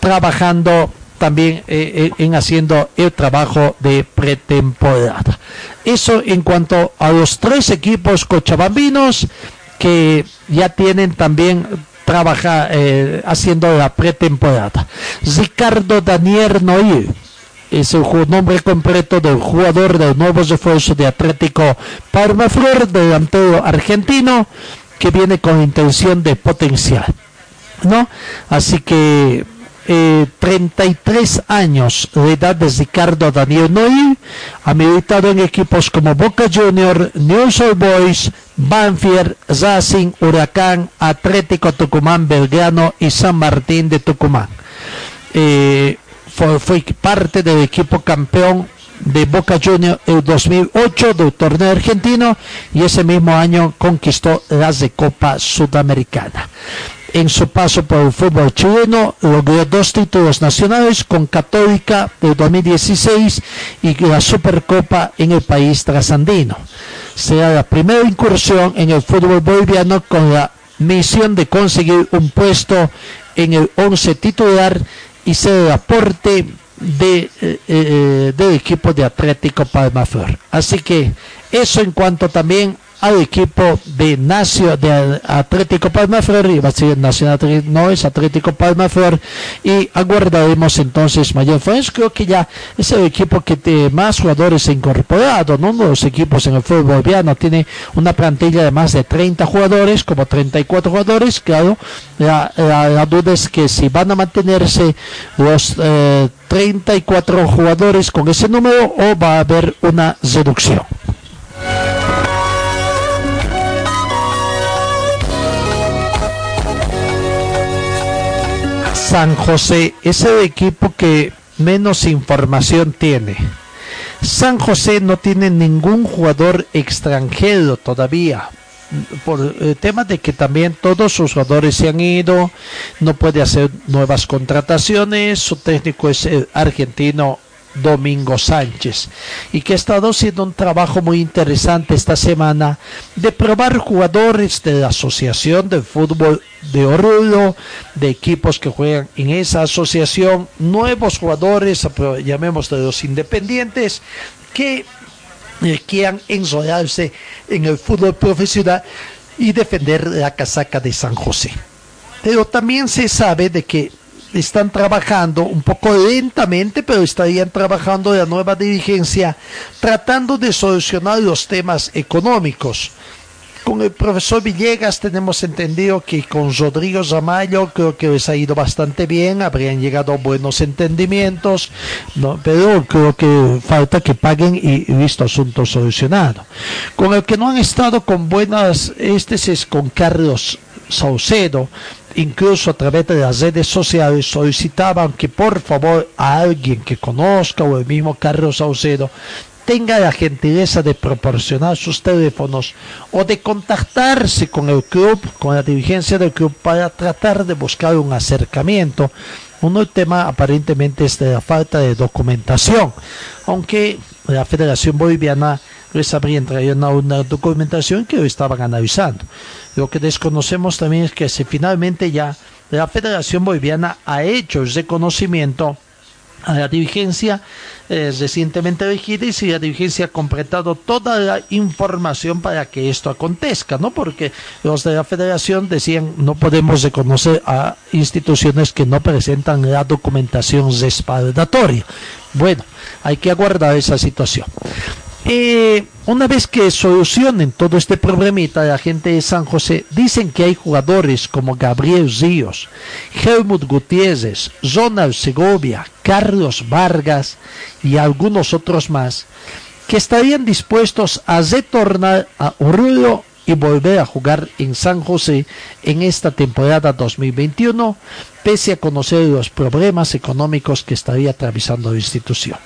trabajando también eh, eh, en haciendo el trabajo de pretemporada. Eso en cuanto a los tres equipos cochabambinos que ya tienen también trabaja eh, haciendo la pretemporada. Ricardo Daniel Noir es el nombre completo del jugador del nuevo refuerzo de Atlético Palmaflor, delantero argentino, que viene con intención de potencial. ¿no? Así que eh, 33 años de edad de Ricardo Daniel Noy, ha militado en equipos como Boca Junior, News Old Boys, Banfield, Racing, Huracán, Atlético Tucumán, Belgrano y San Martín de Tucumán. Eh, fue, fue parte del equipo campeón de Boca Junior en 2008 del torneo argentino y ese mismo año conquistó las de Copa Sudamericana. En su paso por el fútbol chileno logró dos títulos nacionales con Católica de 2016 y la Supercopa en el país trasandino. Será la primera incursión en el fútbol boliviano con la misión de conseguir un puesto en el 11 titular y ser el aporte de, eh, eh, del equipo de Atlético Palmaflor. Así que eso en cuanto también al equipo de Nacio, de Atlético Palmaflor, y va a ser Nacional, no es Atlético Palmaflor, y aguardaremos entonces mayor influencia. Creo que ya es el equipo que tiene más jugadores incorporados, ¿no? Uno de los equipos en el fútbol boliviano tiene una plantilla de más de 30 jugadores, como 34 jugadores, claro, la, la, duda es que si van a mantenerse los eh, 34 jugadores con ese número o va a haber una reducción. San José es el equipo que menos información tiene. San José no tiene ningún jugador extranjero todavía. Por el tema de que también todos sus jugadores se han ido, no puede hacer nuevas contrataciones, su técnico es el argentino Domingo Sánchez y que ha estado haciendo un trabajo muy interesante esta semana de probar jugadores de la Asociación de Fútbol de Oruro, de equipos que juegan en esa asociación, nuevos jugadores, llamemos de los independientes, que eh, quieran enrollarse en el fútbol profesional y defender la casaca de San José. Pero también se sabe de que están trabajando un poco lentamente, pero estarían trabajando la nueva dirigencia tratando de solucionar los temas económicos. Con el profesor Villegas tenemos entendido que con Rodrigo Zamayo creo que les ha ido bastante bien, habrían llegado buenos entendimientos, ¿no? pero creo que falta que paguen y, visto asunto solucionado. Con el que no han estado con buenas, este es con Carlos Saucedo, incluso a través de las redes sociales solicitaban que por favor a alguien que conozca o el mismo Carlos Saucedo tenga la gentileza de proporcionar sus teléfonos o de contactarse con el club, con la dirigencia del club para tratar de buscar un acercamiento. Uno el tema aparentemente es de la falta de documentación, aunque la Federación Boliviana les habría traído una, documentación que estaban analizando. Lo que desconocemos también es que si finalmente ya la Federación Boliviana ha hecho el reconocimiento a la dirigencia eh, recientemente elegida y si la dirigencia ha completado toda la información para que esto acontezca, ¿no? Porque los de la federación decían no podemos reconocer a instituciones que no presentan la documentación respaldatoria. Bueno, hay que aguardar esa situación. Eh, una vez que solucionen todo este problemita, la gente de San José dicen que hay jugadores como Gabriel Ríos, Helmut Gutiérrez, Ronald Segovia, Carlos Vargas y algunos otros más que estarían dispuestos a retornar a Oruro y volver a jugar en San José en esta temporada 2021, pese a conocer los problemas económicos que estaría atravesando la institución.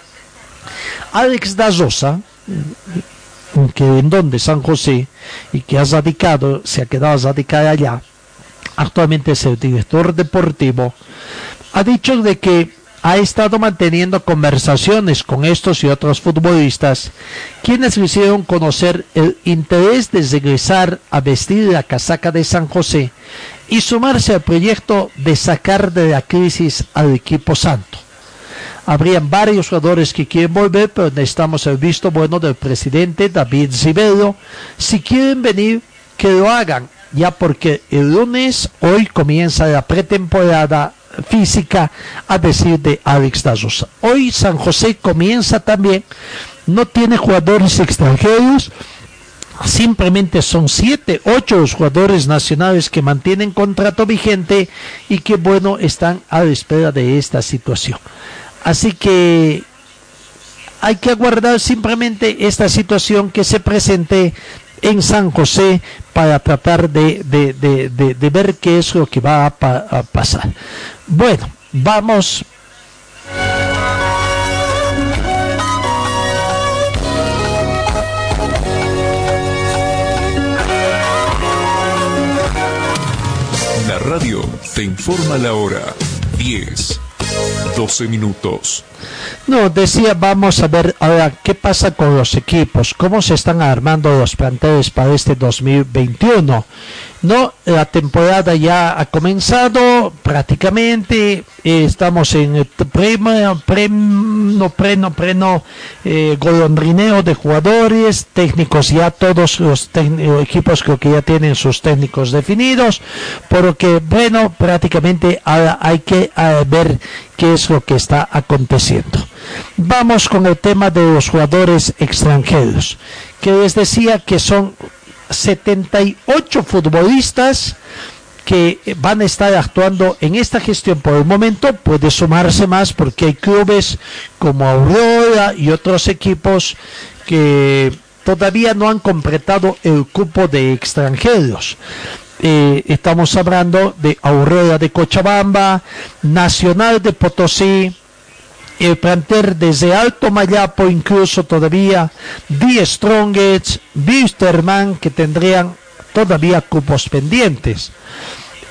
Alex da Rosa, que en donde San José y que ha radicado, se ha quedado radicado allá, actualmente es el director deportivo, ha dicho de que ha estado manteniendo conversaciones con estos y otros futbolistas, quienes le hicieron conocer el interés de regresar a vestir la casaca de San José y sumarse al proyecto de sacar de la crisis al equipo santo. Habrían varios jugadores que quieren volver, pero necesitamos el visto bueno del presidente David Zibello. Si quieren venir, que lo hagan, ya porque el lunes, hoy comienza la pretemporada física a decir de Alex Dazosa. Hoy San José comienza también, no tiene jugadores extranjeros, simplemente son siete, ocho los jugadores nacionales que mantienen contrato vigente y que bueno están a la espera de esta situación. Así que hay que aguardar simplemente esta situación que se presente en San José para tratar de, ver qué es lo que va a, pasar. Bueno, vamos La radio informa la hora. 10, 12 minutos. No, decía, vamos a ver ahora qué pasa con los equipos, cómo se están armando los planteles para este 2021. No, la temporada ya ha comenzado prácticamente, eh, estamos en el primo, preno, preno, preno, eh, golondrineo de jugadores, técnicos ya todos los técni- equipos creo que ya tienen sus técnicos definidos, porque bueno, prácticamente ahora hay que eh, ver qué es lo que está aconteciendo. Vamos con el tema de los jugadores extranjeros, que les decía que son 78 futbolistas que van a estar actuando en esta gestión por el momento, puede sumarse más porque hay clubes como Aurora y otros equipos que todavía no han completado el cupo de extranjeros. Eh, estamos hablando de Aurora de Cochabamba, Nacional de Potosí, el plantel desde Alto Mayapo incluso todavía, Die Strongets, Wisterman que tendrían todavía cupos pendientes.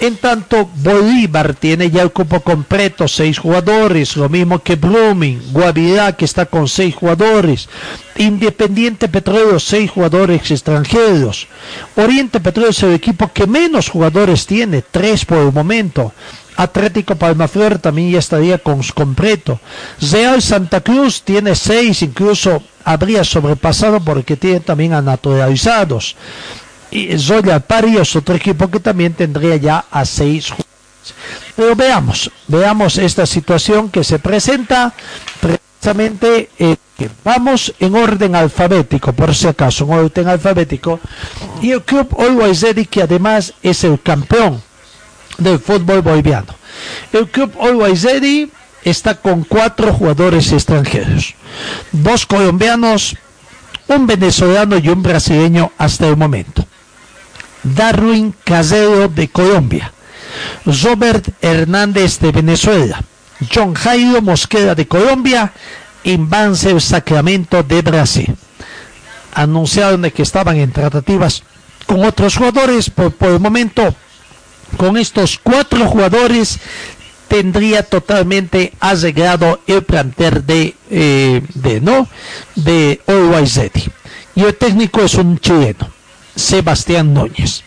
En tanto, Bolívar tiene ya el cupo completo, seis jugadores, lo mismo que Blooming, Guavirá que está con seis jugadores, Independiente Petróleo, seis jugadores extranjeros, Oriente Petróleo es el equipo que menos jugadores tiene, tres por el momento, Atlético Palmaflor también ya estaría con completo, Real Santa Cruz tiene seis, incluso habría sobrepasado porque tiene también a naturalizados y Zoya Pari es otro equipo que también tendría ya a seis jugadores. Pero veamos, veamos esta situación que se presenta precisamente eh, vamos en orden alfabético, por si acaso, en orden alfabético, y el club Always Ready que además es el campeón del fútbol boliviano. El club Always Ready está con cuatro jugadores extranjeros, dos colombianos, un venezolano y un brasileño hasta el momento. Darwin Casero de Colombia, Robert Hernández de Venezuela, John Jairo Mosquera de Colombia Banzer Sacramento de Brasil. Anunciaron de que estaban en tratativas con otros jugadores, por, por el momento con estos cuatro jugadores tendría totalmente arreglado el plantel de, eh, de no de Ready. Y el técnico es un chileno, Sebastián Núñez.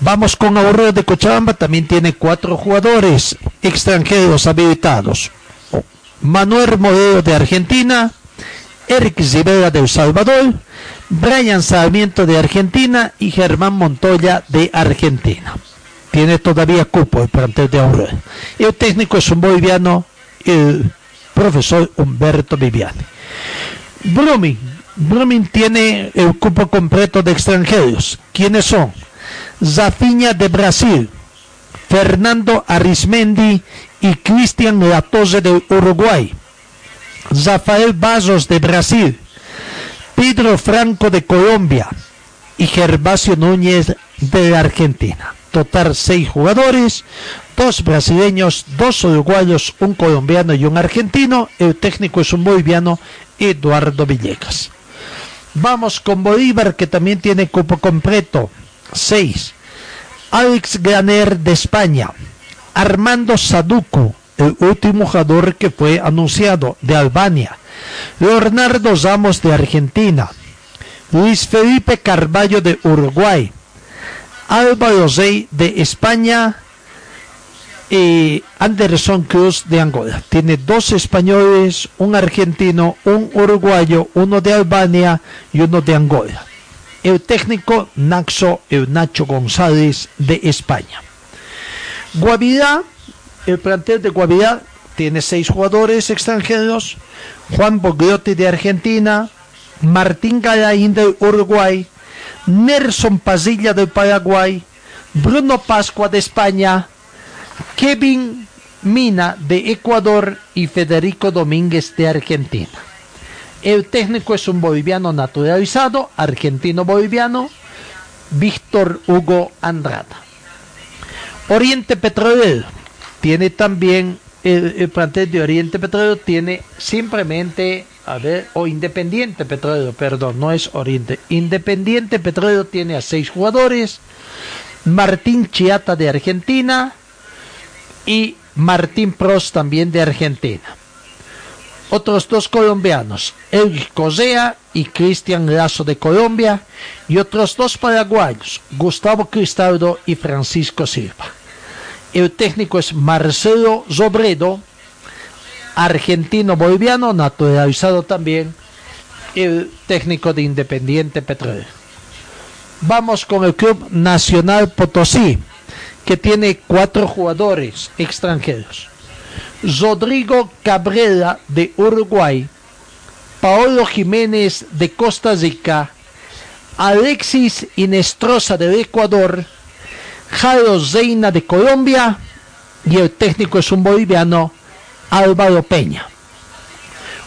Vamos con Aurora de Cochabamba, también tiene cuatro jugadores extranjeros habilitados. Manuel Modelo de Argentina, Eric Rivera de El Salvador, Brian Sarmiento de Argentina y Germán Montoya de Argentina. Tiene todavía cupo el plantel de. Y el técnico es un boliviano, el profesor Humberto Viviani. Blooming. Blooming tiene el cupo completo de extranjeros. ¿Quiénes son? Zafiña de Brasil, Fernando Arismendi y Cristian Latoze de Uruguay. Rafael Bazos de Brasil, Pedro Franco de Colombia y Gervasio Núñez de Argentina. Total seis jugadores, dos brasileños, dos uruguayos, un colombiano y un argentino. El técnico es un boliviano, Eduardo Villegas. Vamos con Bolívar, que también tiene cupo completo. Seis. Alex Graner de España. Armando Saduco, el último jugador que fue anunciado de Albania. Leonardo Ramos de Argentina. Luis Felipe Carballo de Uruguay. Álvaro Rey de España Anderson Cruz de Angola. Tiene dos españoles, un argentino, un uruguayo, uno de Albania y uno de Angola. El técnico Naxo el Nacho González de España. Guavirá, el plantel de Guavirá tiene seis jugadores extranjeros, Juan Bogliotti de Argentina, Martín Galaín de Uruguay, Nelson Pasilla de Paraguay, Bruno Pascua de España, Kevin Mina de Ecuador y Federico Domínguez de Argentina. El técnico es un boliviano naturalizado, argentino-boliviano, Víctor Hugo Andrada. Oriente Petrolero tiene también el, el, plantel de Oriente Petrolero tiene simplemente a ver o Independiente Petrolero perdón no es Oriente Independiente Petrolero tiene a seis jugadores Martín Chiata de Argentina y Martín Pros también de Argentina. Otros dos colombianos, Eric Cosea y Cristian Lazo de Colombia, y otros dos paraguayos, Gustavo Cristaldo y Francisco Silva. El técnico es Marcelo Zobredo, argentino-boliviano, naturalizado también, el técnico de Independiente Petrolero. Vamos con el Club Nacional Potosí, que tiene cuatro jugadores extranjeros. Rodrigo Cabrera de Uruguay, Paolo Jiménez de Costa Rica, Alexis Inestrosa del Ecuador, Jairo Zeina de Colombia y el técnico es un boliviano, Álvaro Peña.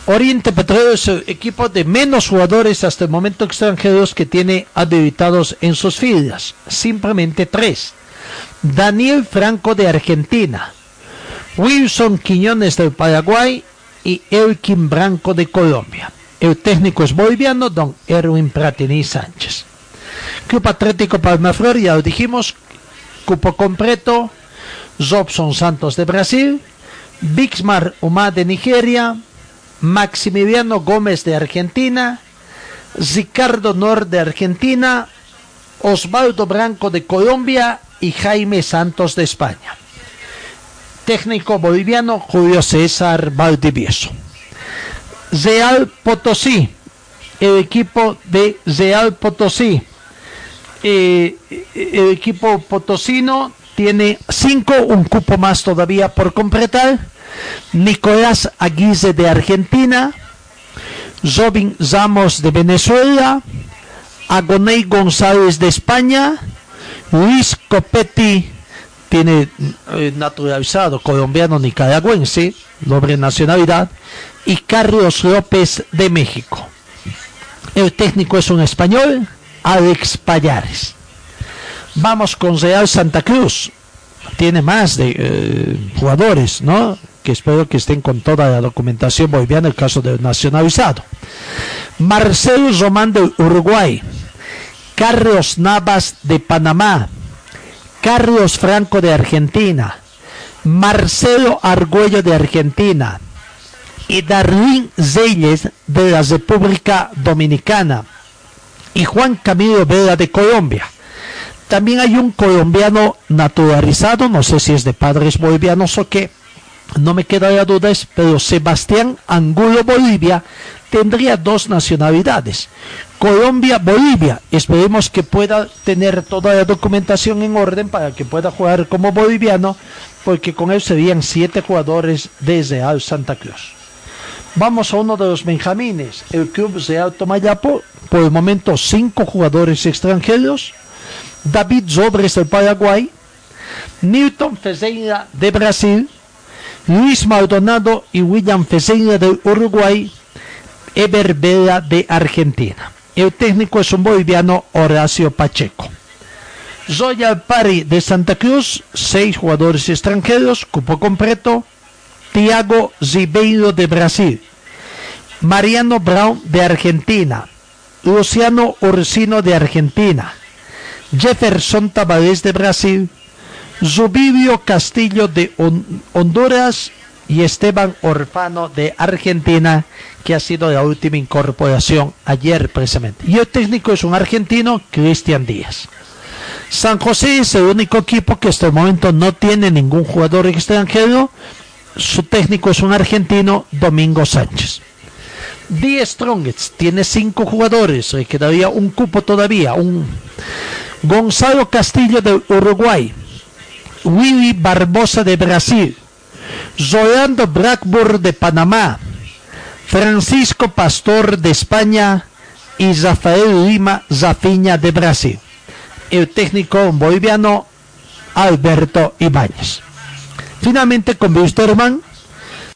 Oriente Petrolero es el equipo de menos jugadores hasta el momento extranjeros que tiene habilitados en sus filas, simplemente tres. Daniel Franco de Argentina, Wilson Quiñones del Paraguay y Elkin Branco de Colombia. El técnico es boliviano, don Erwin Pratini Sánchez. Club Atlético Palmaflor, ya lo dijimos, cupo completo, Robson Santos de Brasil, Bixmar Umá de Nigeria, Maximiliano Gómez de Argentina, Ricardo Nor de Argentina, Osvaldo Branco de Colombia y Jaime Santos de España. Técnico boliviano Julio César Valdivieso. Real Potosí, el equipo de Real Potosí. Eh, el equipo potosino tiene cinco, un cupo más todavía por completar. Nicolás Aguise de Argentina, Robin Ramos de Venezuela, Agoney González de España, Luis Copetti tiene eh, naturalizado colombiano nicaragüense, doble nacionalidad, y Carlos López de México. El técnico es un español, Alex Payares. Vamos con Real Santa Cruz. Tiene más de eh, jugadores, ¿no? Que espero que estén con toda la documentación boliviana el caso del nacionalizado. Marcelo Román de Uruguay. Carlos Navas de Panamá. Carlos Franco de Argentina. Marcelo Argüello de Argentina. Y Darwin Zeyles de la República Dominicana. Y Juan Camilo Vela de Colombia. También hay un colombiano naturalizado, no sé si es de padres bolivianos o qué, no me queda la duda, pero Sebastián Angulo Bolivia tendría dos nacionalidades. Colombia, Bolivia. Esperemos que pueda tener toda la documentación en orden para que pueda jugar como boliviano, porque con él serían siete jugadores desde Al Santa Cruz. Vamos a uno de los benjamines, el Club de Alto Mayapo, por el momento cinco jugadores extranjeros, David Zobres del Paraguay, Newton Fezeira de Brasil, Luis Maldonado y William Fezeira del Uruguay, Eber Vela de Argentina. El técnico es un boliviano Horacio Pacheco. Royal Party de Santa Cruz, seis jugadores extranjeros, cupo completo. Tiago Ribeiro de Brasil. Mariano Brown de Argentina. Luciano Ursino de Argentina. Jefferson Tavares de Brasil. Zubivio Castillo de Honduras y Esteban Orfano de Argentina, que ha sido la última incorporación ayer precisamente. Y el técnico es un argentino, Cristian Díaz. San José es el único equipo que hasta el momento no tiene ningún jugador extranjero. Su técnico es un argentino, Domingo Sánchez. Die Strongets tiene cinco jugadores, le quedaría un cupo todavía. Un Gonzalo Castillo de Uruguay, Willy Barbosa de Brasil, Rolando Blackburn de Panamá, Francisco Pastor de España y Rafael Lima Zafiña de Brasil. El técnico boliviano Alberto Ibáñez. Finalmente con Wisterman,